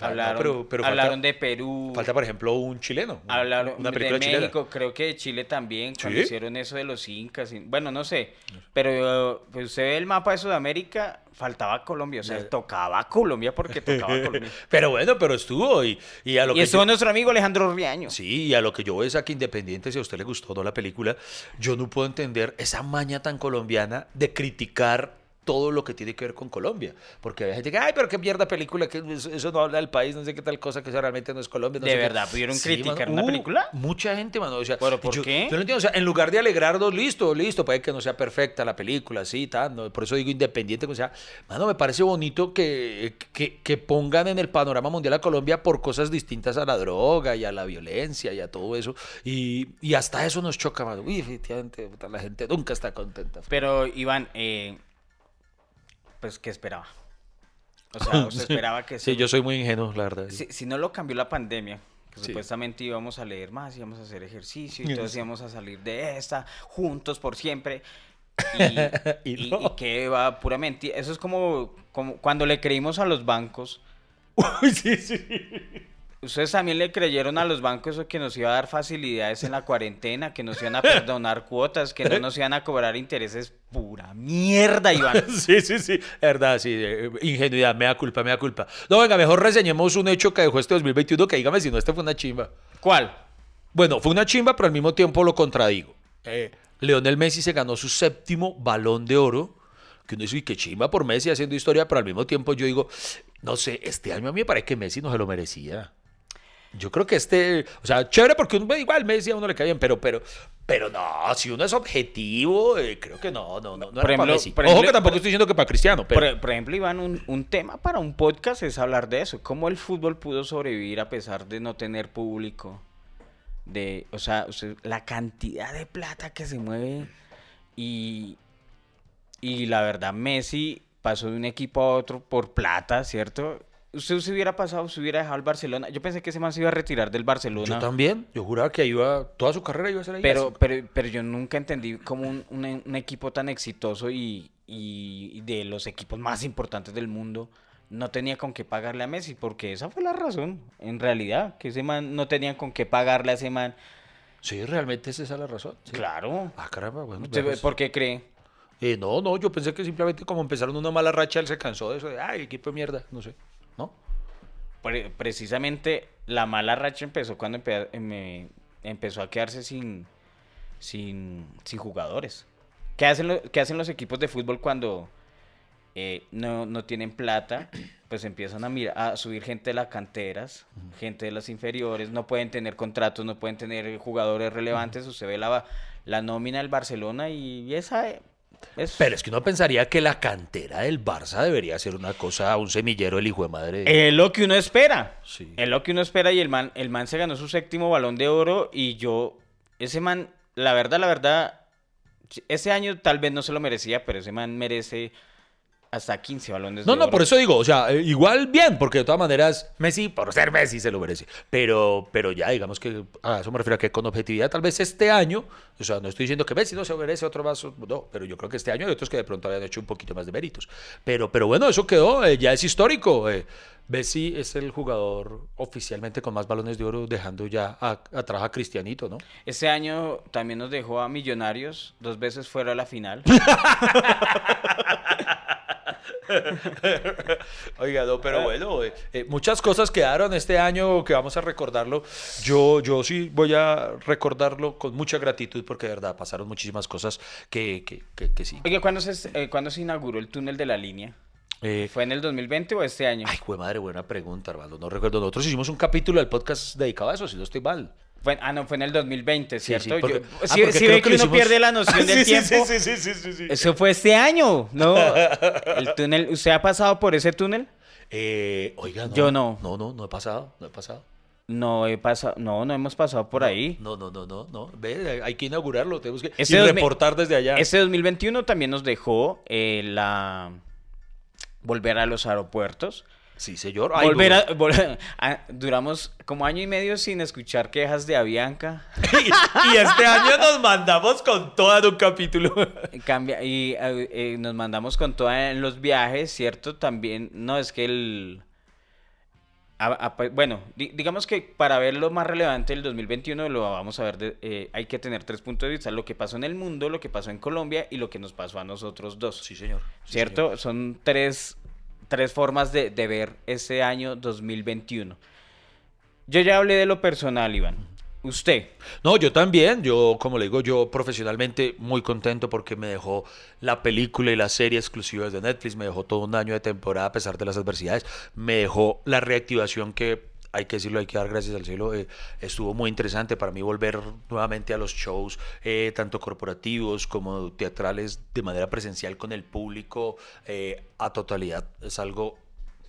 Hablaron, pero- pero falta- hablaron de Perú, Falta, por ejemplo, un chileno. hablaron una de película chilena. México, creo que de Chile también, cuando ¿Sí? hicieron eso de los incas. bueno, no sé, pero pues, usted ve el mapa de Sudamérica, faltaba Colombia, o sea, tocaba Colombia porque tocaba Colombia. Pero bueno, pero estuvo y, y a lo y que estuvo yo- nuestro amigo Alejandro Riaño. Sí, y a lo que yo veo es a que independiente si a usted le gustó o no la película, yo no puedo entender esa maña tan colombiana de criticar todo lo que tiene que ver con Colombia. Porque hay gente que, ay, pero qué mierda película, que eso, eso no habla del país, no sé qué tal cosa, que eso realmente no es Colombia. no ¿De sé qué". verdad pudieron criticar una hubo película? Mucha gente, mano. O sea, ¿Pero por yo, qué? Yo no entiendo, o sea, en lugar de alegrarnos, listo, listo, puede que no sea perfecta la película, sí, tal, no, por eso digo independiente, o sea, mano, me parece bonito que, que, que pongan en el panorama mundial a Colombia por cosas distintas a la droga y a la violencia y a todo eso, y, y hasta eso nos choca, mano. Uy, efectivamente, la gente nunca está contenta. Pero Iván, eh, pues, ¿qué esperaba? O sea, ¿usted esperaba que Sí, se- yo soy muy ingenuo, la verdad. Si, si no lo cambió la pandemia, que Sí. supuestamente íbamos a leer más, íbamos a hacer ejercicio y todos íbamos a salir de esta juntos por siempre. Y, Y y que va puramente. Eso es como, como cuando le creímos a los bancos. Uy, sí, sí. Ustedes también le creyeron a los bancos eso que nos iba a dar facilidades en la cuarentena, que nos iban a perdonar cuotas, que no nos iban a cobrar intereses. Pura mierda, Iván. Sí, sí, sí. Verdad, sí. eh, Ingenuidad, me da culpa, me da culpa. No, venga, mejor reseñemos un hecho que dejó este 2021 que dígame si no, este fue una chimba. ¿Cuál? Bueno, fue una chimba, pero al mismo tiempo lo contradigo. Eh, Leonel Messi se ganó su séptimo balón de oro. Que uno dice, "Uy, qué chimba por Messi haciendo historia, pero al mismo tiempo yo digo, no sé, este año a mí me parece que Messi no se lo merecía. Yo creo que este, o sea, chévere porque uno, igual Messi a uno le cae bien, pero, pero, pero no, si uno es objetivo, eh, creo que no, no, no, no Por era para Messi. por Ojo ejemplo- que tampoco estoy diciendo que para Cristiano, pero Por, por ejemplo, Iván, un, un tema para un podcast es hablar de eso. ¿Cómo el fútbol pudo sobrevivir a pesar de no tener público? De, o sea, usted- la cantidad de plata que se mueve y, y la verdad, Messi pasó de un equipo a otro por plata, ¿cierto? Usted se hubiera pasado, se hubiera dejado al Barcelona. Yo pensé que ese man se iba a retirar del Barcelona. Yo también. Yo juraba que iba, toda su carrera iba a ser ahí. Pero, pero, pero yo nunca entendí cómo un, un- un equipo tan exitoso y, y de los equipos más importantes del mundo no tenía con qué pagarle a Messi, porque esa fue la razón, en realidad, que ese man no tenía con qué pagarle a ese man. Sí, realmente es esa la razón. sí. Claro. Ah, caramba, bueno. ¿Usted vea, pues. ¿Por qué cree? Eh, no, no, yo pensé que simplemente como empezaron una mala racha, él se cansó de eso, de, ay, equipo de mierda, no sé, ¿no? Pre- precisamente la mala racha empezó cuando empe- me- empezó a quedarse sin, sin, sin jugadores. ¿Qué hacen, lo- qué hacen los equipos de fútbol cuando eh, no, no tienen plata? Pues empiezan a, mirar, a subir gente de las canteras, gente de las inferiores, no pueden tener contratos, no pueden tener jugadores relevantes. Usted ve la, la nómina del Barcelona y esa es... Pero es que uno pensaría que la cantera del Barça debería ser una cosa, un semillero del hijo de madre. Es lo que uno espera. Sí. Es lo que uno espera y el man, el man se ganó su séptimo balón de oro y yo, ese man, la verdad, la verdad, ese año tal vez no se lo merecía, pero ese man merece hasta 15 balones No, de no, oro. por eso digo, o sea, eh, igual bien, porque de todas maneras Messi, por ser Messi, se lo merece. Pero, pero ya, digamos que a eso me refiero a que con objetividad, tal vez este año, o sea, no estoy diciendo que Messi no se merece otro vaso, no, pero yo creo que este año hay otros que de pronto habían hecho un poquito más de méritos. Pero, pero bueno, eso quedó, eh, ya es histórico. Eh, Messi es el jugador oficialmente con más balones de oro, dejando ya a- atrás a Cristianito, ¿no? Ese año también nos dejó a Millonarios dos veces fuera de la final. Oiga, no, pero bueno, eh, eh, muchas cosas quedaron este año que vamos a recordarlo. Yo, yo sí voy a recordarlo con mucha gratitud porque de verdad pasaron muchísimas cosas que, que, que, que sí. Oye, ¿cuándo se, eh, ¿cuándo se inauguró el túnel de la línea? Eh, ¿Fue en el 2020 o este año? ay, jue madre, buena pregunta, hermano. No recuerdo. Nosotros hicimos un capítulo del podcast dedicado a eso, si no estoy mal. Fue- ah, no, fue en el 2020, Sí, ¿cierto? sí, Yo- porque- si ah, si porque creo ve que uno hicimos- pierde la noción del tiempo. sí, sí, sí. Eso fue este año, ¿no? El túnel, ¿usted ha pasado por ese túnel? Eh, oiga, no. Yo no. No, no, no he pasado, no he pasado. No he pasado, no, no hemos pasado por ahí. No, no, no, no, no. Ve, hay que inaugurarlo, tenemos que y reportar desde allá. Este 2021 también nos dejó eh, la volver a los aeropuertos. Sí, señor. Ay, volver a, vol- a- duramos como año y medio sin escuchar quejas de Avianca. y este año nos mandamos con todo un capítulo. Cambia, y eh, eh, nos mandamos con todo en los viajes, ¿cierto? También, no, es que el... a- a- pues, bueno, di- digamos que para ver lo más relevante del 2021 lo vamos a ver, de- eh, hay que tener tres puntos de vista, lo que pasó en el mundo, lo que pasó en Colombia y lo que nos pasó a nosotros dos, Sí, señor. Sí, ¿cierto? Son tres, tres formas de, ver ese año 2021. Yo ya hablé de lo personal, Iván. Usted, No, yo también, yo como le digo, yo profesionalmente muy contento porque me dejó la película y la serie exclusivas de Netflix, me dejó todo un año de temporada a pesar de las adversidades, me dejó la reactivación que hay que decirlo, hay que dar gracias al cielo, eh, estuvo muy interesante para mí volver nuevamente a los shows, eh, tanto corporativos como teatrales, de manera presencial con el público eh, a totalidad, es algo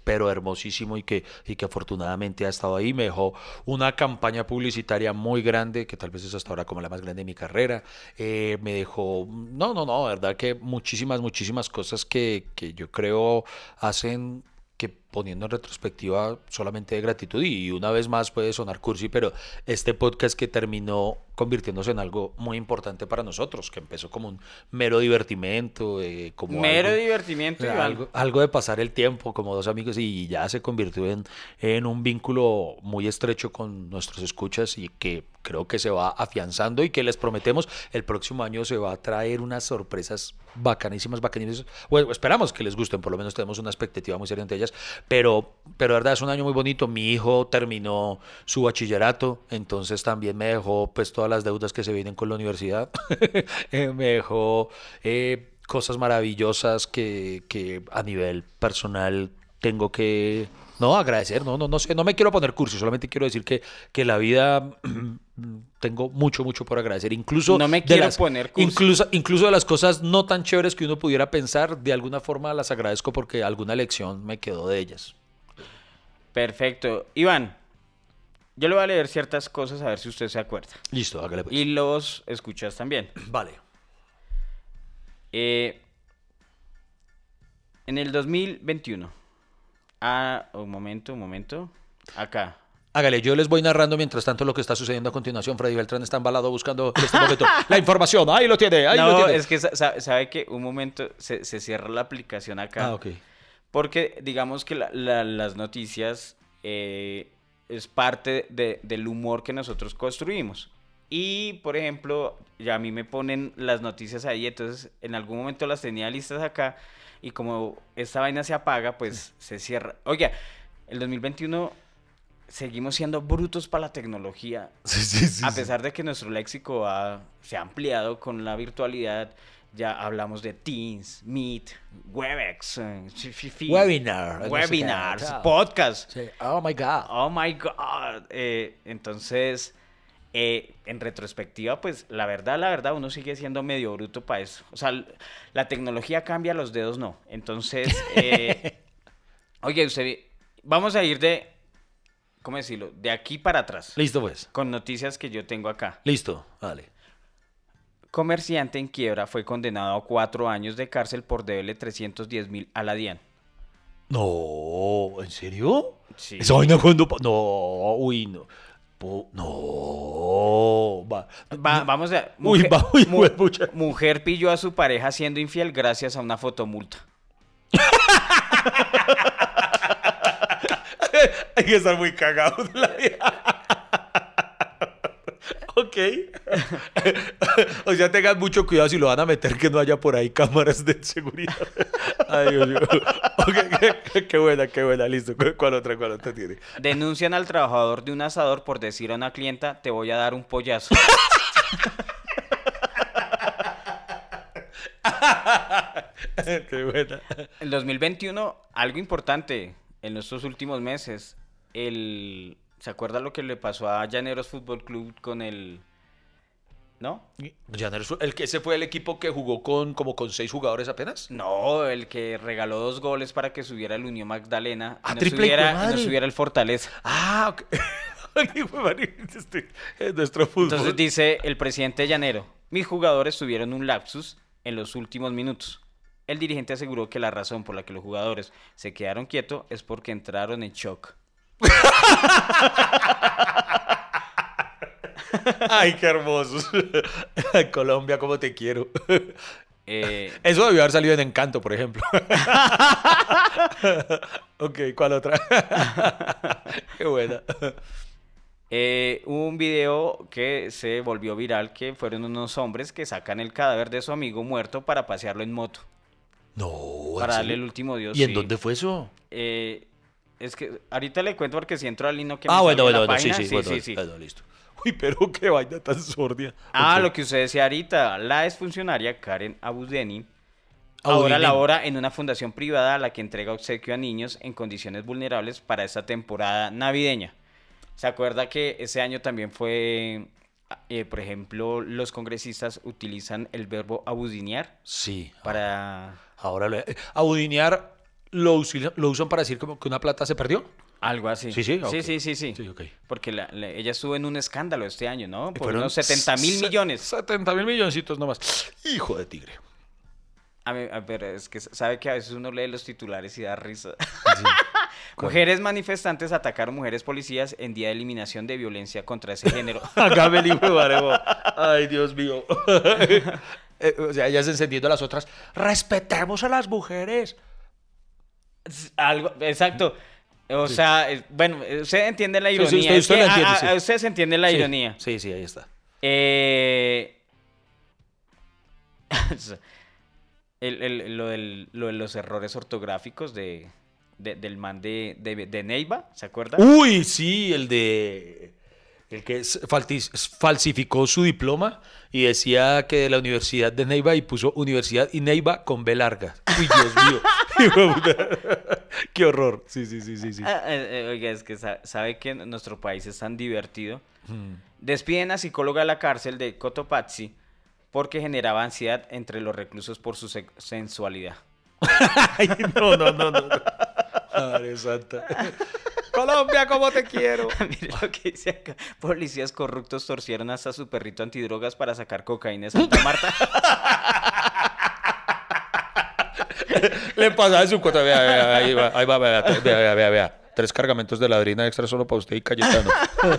pero hermosísimo y que, y que afortunadamente ha estado ahí. Me dejó una campaña publicitaria muy grande, que tal vez es hasta ahora como la más grande de mi carrera. Me dejó, no, no, no, verdad que muchísimas, muchísimas cosas que, que yo creo hacen que poniendo en retrospectiva solamente de gratitud y una vez más puede sonar cursi, pero este podcast que terminó convirtiéndose en algo muy importante para nosotros, que empezó como un mero divertimento, eh, como mero algo- divertimiento, Iván. algo, algo de pasar el tiempo como dos amigos y ya se convirtió en, en un vínculo muy estrecho con nuestros escuchas y que creo que se va afianzando y que les prometemos el próximo año se va a traer unas sorpresas bacanísimas, bacanísimas. Bueno, esperamos que les gusten, por lo menos tenemos una expectativa muy seria ante ellas, pero, pero verdad es un año muy bonito. Mi hijo terminó su bachillerato, entonces también me dejó pues todas las deudas que se vienen con la universidad. Eh, me dejó eh, cosas maravillosas que, que a nivel personal tengo que no agradecer, no, no, no sé, no me quiero poner curso, solamente quiero decir que, que la vida tengo mucho, mucho por agradecer, incluso No me quiero las- poner incluso, incluso de las cosas no tan chéveres que uno pudiera pensar, de alguna forma las agradezco porque alguna lección me quedó de ellas. Perfecto. Iván, yo le voy a leer ciertas cosas a ver si usted se acuerda. Listo, hágale pues. Y los escuchas también. Vale. Eh, en el 2021, Ah, un momento, un momento. Acá. Hágale, yo les voy narrando mientras tanto lo que está sucediendo a continuación. Freddy Beltrán está embalado buscando en este momento la información. Ahí lo tiene, ahí lo no, tiene. es que sa- sa- sabe que un momento se, se cierra la aplicación acá. Ah, ok. Porque digamos que la- la- las noticias eh, es parte de- del humor que nosotros construimos. Y, por ejemplo, ya a mí me ponen las noticias ahí, entonces en algún momento las tenía listas acá y como esta vaina se apaga, pues se cierra. Oiga, el 2021 seguimos siendo brutos para la tecnología, Sí, sí, sí, a pesar de que nuestro léxico ha- se ha ampliado con la virtualidad, ya hablamos de Teams, Meet, Webex, eh, Webinar, no sé qué, webinars, tal. podcast. Sí. Oh my God. Oh my God. Eh, entonces, eh, en retrospectiva, pues la verdad, la verdad, uno sigue siendo medio bruto para eso. O sea, la tecnología cambia, los dedos no. Entonces, eh, oye, usted, vamos a ir de, ¿cómo decirlo? De aquí para atrás. Listo, pues. Con noticias que yo tengo acá. Listo. Vale. Comerciante en quiebra fue condenado a cuatro años de cárcel por deberle 310 mil a la DIAN. No, ¿en serio? Sí. Esa vaina cuando. No, uy, no. Po- No. Va. Va- vamos a. Uy, va, uy, mu- huepucha. mujer pilló a su pareja siendo infiel gracias a una fotomulta. Hay que estar muy cagado de la vida. Ok. o sea, tengan mucho cuidado si lo van a meter que no haya por ahí cámaras de seguridad. Ay, Dios mío. Qué buena, qué buena. Listo. ¿Cuál otra, cuál otra tiene? Denuncian al trabajador de un asador por decir a una clienta, te voy a dar un pollazo. qué buena. En 2021, algo importante en nuestros últimos meses, el... ¿Se acuerda lo que le pasó a Llaneros Fútbol Club con el... ¿No? Llaneros, ¿El que ese fue el equipo que jugó con como con seis jugadores apenas? No, el que regaló dos goles para que subiera el Unión Magdalena. y Ah, no triple, subiera, y no subiera el Fortaleza. Ah, ok. Este, es nuestro fútbol. Entonces dice el presidente Llanero, mis jugadores tuvieron un lapsus en los últimos minutos. El dirigente aseguró que la razón por la que los jugadores se quedaron quietos es porque entraron en shock. Ay, qué hermosos. Colombia, cómo te quiero. Eh, Eso debió haber salido en Encanto, por ejemplo. ok, ¿cuál otra? qué buena. eh, un video que se volvió viral que fueron unos hombres que sacan el cadáver de su amigo muerto para pasearlo en moto, No, ¿en para darle el último dios. ¿Y en sí. dónde fue eso? Eh, es que ahorita le cuento porque si entro al hino que me Ah, bueno, salga bueno, la bueno, sí, página, sí, bueno, sí, sí. bueno, listo. Uy, pero qué vaina tan sordia. Ah, lo que usted decía ahorita, la exfuncionaria Karen Abudeni ahora labora en una fundación privada a la que entrega obsequio a niños en condiciones vulnerables para esta temporada navideña. ¿Se acuerda que ese año también fue, eh, por ejemplo, los congresistas utilizan el verbo abudinear Sí. para Ahora, lo- abudinear lo, lo usan para decir como que una plata se perdió. Algo así? Sí, sí, sí, ok. sí, sí, sí. Sí, ok. Porque la- la- ella estuvo en un escándalo este año, ¿no? Por unos 70 mil millones. 70 mil milloncitos nomás. Hijo de tigre. A mí- a ver, es que sabe que a veces uno lee los titulares y da risa. Mujeres manifestantes atacaron mujeres policías en día de eliminación de violencia contra ese género. Hágame el. Ay, Dios mío. Eh, o sea, ellas encendiendo a las otras. Respetemos a las mujeres. Algo, exacto. O sea, es- bueno, usted entiende la Sí, sí, ironía. usted- es usted que la a- entiende, a- sí. a usted se entiende la Sí, ironía. Sí, sí, ahí está. Eh, el- el- lo, del- lo de los errores ortográficos de, de- del man de, de, de Neiva, ¿se acuerda? Uy, sí, el de. El que falsificó su diploma y decía que de la Universidad de Neiva y puso Universidad y Neiva con B larga. Uy, Dios mío. Qué horror. Sí, sí, sí, sí. sí. Ah, eh, eh, oiga, es que sa- sabe que nuestro país es tan divertido. Mm. Despiden a psicóloga de la cárcel de Cotopaxi porque generaba ansiedad entre los reclusos por su se- sensualidad. Ay, no, no, no. no. Madre santa. Colombia, ¿cómo te quiero? Mire lo que dice acá. Policías corruptos torcieron hasta su perrito antidrogas para sacar cocaína de Santa Marta. Le pasaba en su cuota. Vea, vea, ahí va, ahí va, vea, vea, vea, vea, vea. Tres cargamentos de ladrina extra solo para usted y Cayetano.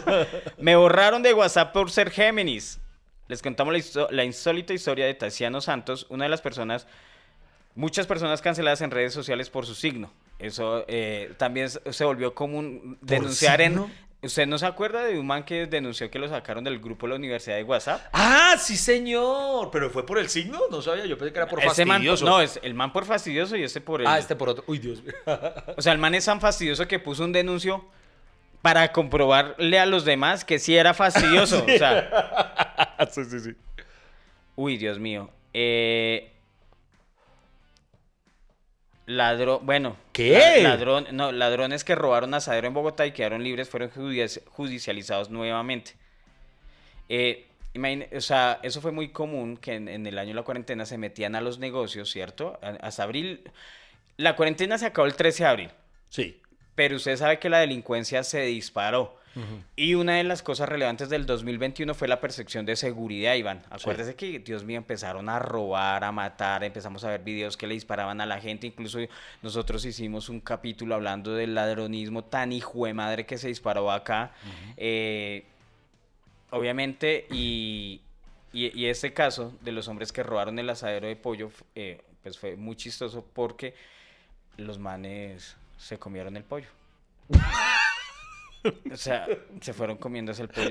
Me borraron de WhatsApp por ser Géminis. Les contamos la, la insólita historia de Tassiano Santos, una de las personas, muchas personas canceladas en redes sociales por su signo. Eso eh, también se volvió común denunciar en... ¿Usted no se acuerda de un man que denunció que lo sacaron del grupo de la Universidad de WhatsApp? ah, sí, señor. ¿Pero fue por el signo? No sabía. Yo pensé que era por Ese man, fastidioso. no, es el man por fastidioso y este por el... Ah, este por otro. Uy, Dios mío. O sea, el man es tan fastidioso que puso un denuncio para comprobarle a los demás que sí era fastidioso. O sea, sí, sí, sí. uy, Dios mío. Eh, Ladrón, bueno. ¿Qué? la- Ladrón, no, ladrones que robaron asadero en Bogotá y quedaron libres fueron judici- judicializados nuevamente. Eh, imagine- o sea, eso fue muy común que en, en el año de la cuarentena se metían a los negocios, ¿cierto? Hasta abril. La cuarentena se acabó el 13 de abril. Sí. Pero usted sabe que la delincuencia se disparó. Y una de las cosas relevantes del 2021 fue la percepción de seguridad, Iván. Acuérdese que, Dios mío, empezaron a robar, a matar, empezamos a ver videos que le disparaban a la gente. Incluso nosotros hicimos un capítulo hablando del ladronismo tan hijo de madre que se disparó acá. Eh, obviamente, y, y, y este caso de los hombres que robaron el asadero de pollo, eh, pues fue muy chistoso porque los manes se comieron el pollo. O sea, se fueron comiéndose el pollo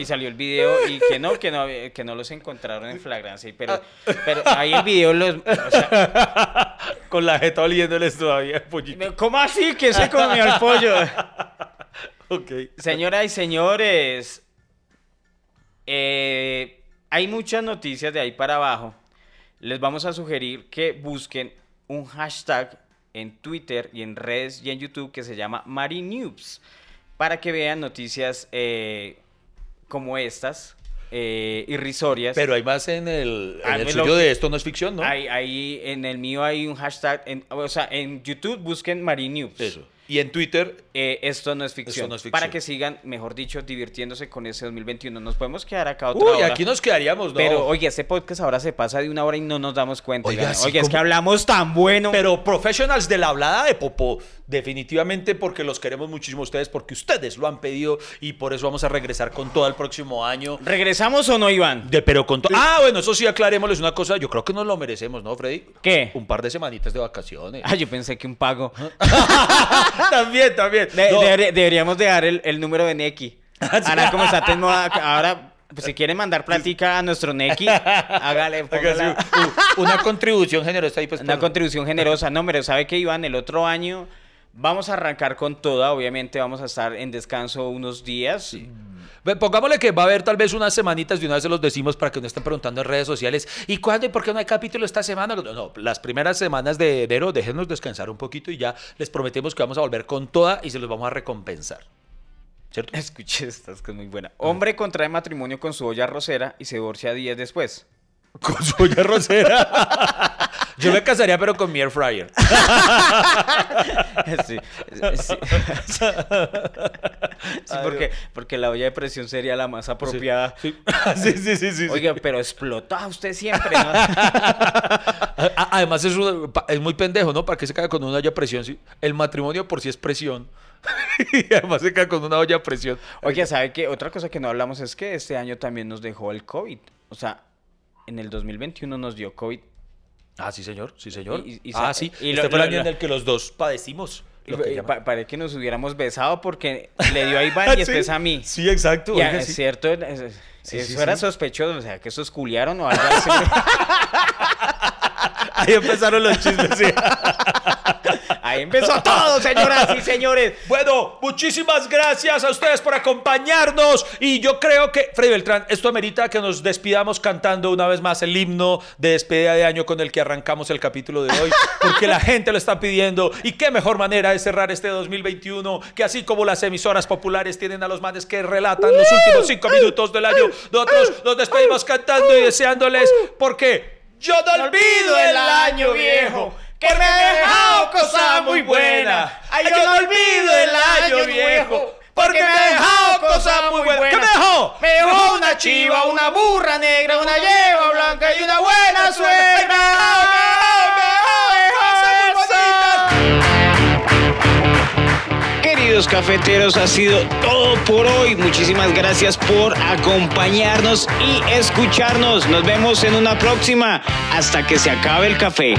y, salió el video y que no, que no, que no los encontraron en flagrancia. Pero, pero ahí el video los... o sea, Con la jeta oliéndoles todavía el pollito. ¿Cómo así que se comió el pollo? Ok. Señoras y señores, eh, hay muchas noticias de ahí para abajo. Les vamos a sugerir que busquen un hashtag en Twitter y en redes y en YouTube que se llama MariNews para que vean noticias eh, como estas, eh, irrisorias. Pero hay más en el, en Ah, el suyo que- de esto no es ficción, ¿no? Ahí, ahí en el mío hay un hashtag, en- o sea, en YouTube busquen MariNews. Eso. Y en Twitter, Eh, esto no es ficción. Esto no es ficción. Para que sigan, mejor dicho, divirtiéndose con ese 2021. Nos podemos quedar acá otra uy, hora. aquí nos quedaríamos, ¿no? Pero, oye, este podcast ahora se pasa de una hora y no nos damos cuenta. Oiga, Oye, es que hablamos tan bueno. Pero professionals de la hablada de Popó, definitivamente porque los queremos muchísimo a ustedes, porque ustedes lo han pedido y por eso vamos a regresar con todo el próximo año. ¿Regresamos o no, Iván? De, pero con to- Ah, bueno, eso sí, aclarémosles una cosa. Yo creo que nos lo merecemos, ¿no, Freddy? ¿Qué? Un par de semanitas de vacaciones. Ah, yo pensé que un pago. también, también. De- No, debería- deberíamos dejar el, el número de Neki. Ah, Ahora, como está en moda, ahora, pues, si quieren mandar platica a nuestro Neki, hágale, póngala. una contribución generosa ahí, pues. Una por- contribución generosa. No, pero sabe que Iván, el otro año vamos a arrancar con toda. Obviamente vamos a estar en descanso unos días. Ve, Pongámosle que va a haber tal vez unas semanitas, de una vez se los decimos para que no estén preguntando en redes sociales. ¿Y cuándo y por qué no hay capítulo esta semana? No, no, las primeras semanas de enero, déjenos descansar un poquito y ya les prometemos que vamos a volver con toda y se los vamos a recompensar. ¿Cierto? Escuché esta, es que es muy buena. Hombre contrae matrimonio con su olla rosera y se divorcia días después. Con su olla rosera. Yo me casaría, pero con mi air fryer. Sí, sí. Sí, porque, porque la olla de presión sería la más apropiada. Sí, sí, sí, sí. Oiga, pero explota usted siempre, ¿no? Además es, un- pa- es muy pendejo, ¿no? ¿Para qué se cae con una olla a presión? El matrimonio por sí es presión. y además se cae con una olla a presión. Oye, ¿sabe qué? Otra cosa que no hablamos es que este año también nos dejó el COVID. O sea, en el 2021 nos dio COVID. Ah, sí, señor, sí, señor. Y- y- y ah, sí. y este lo- fue el año en el que los dos padecimos. Lo que pa- parece que nos hubiéramos besado porque le dio a Iván y ¿Sí? después a mí. Sí, exacto. Y, oiga, es cierto, es- Sí, eso era sospechoso, o sea, que esos culiaron o algo así. Ahí empezaron los chismes, sí. Ahí empezó todo, señoras y señores. Bueno, muchísimas gracias a ustedes por acompañarnos. Y yo creo que, Freddy Beltrán, esto amerita que nos despidamos cantando una vez más el himno de despedida de año con el que arrancamos el capítulo de hoy, porque la gente lo está pidiendo. Y qué mejor manera de cerrar este 2021 que así como las emisoras populares tienen a los manes que relatan los últimos cinco minutos del año, nosotros nos despedimos cantando y deseándoles, porque yo no olvido el año viejo que me ha dejado cosas muy buenas. Ay, yo no olvido el año viejo. Porque me ha dejado cosas muy buenas. ¿Qué me dejó? Me dejó una chiva, una burra negra, una yegua blanca y una buena suegra. Queridos cafeteros, ha sido todo por hoy. Muchísimas gracias por acompañarnos y escucharnos. Nos vemos en una próxima hasta que se acabe el café.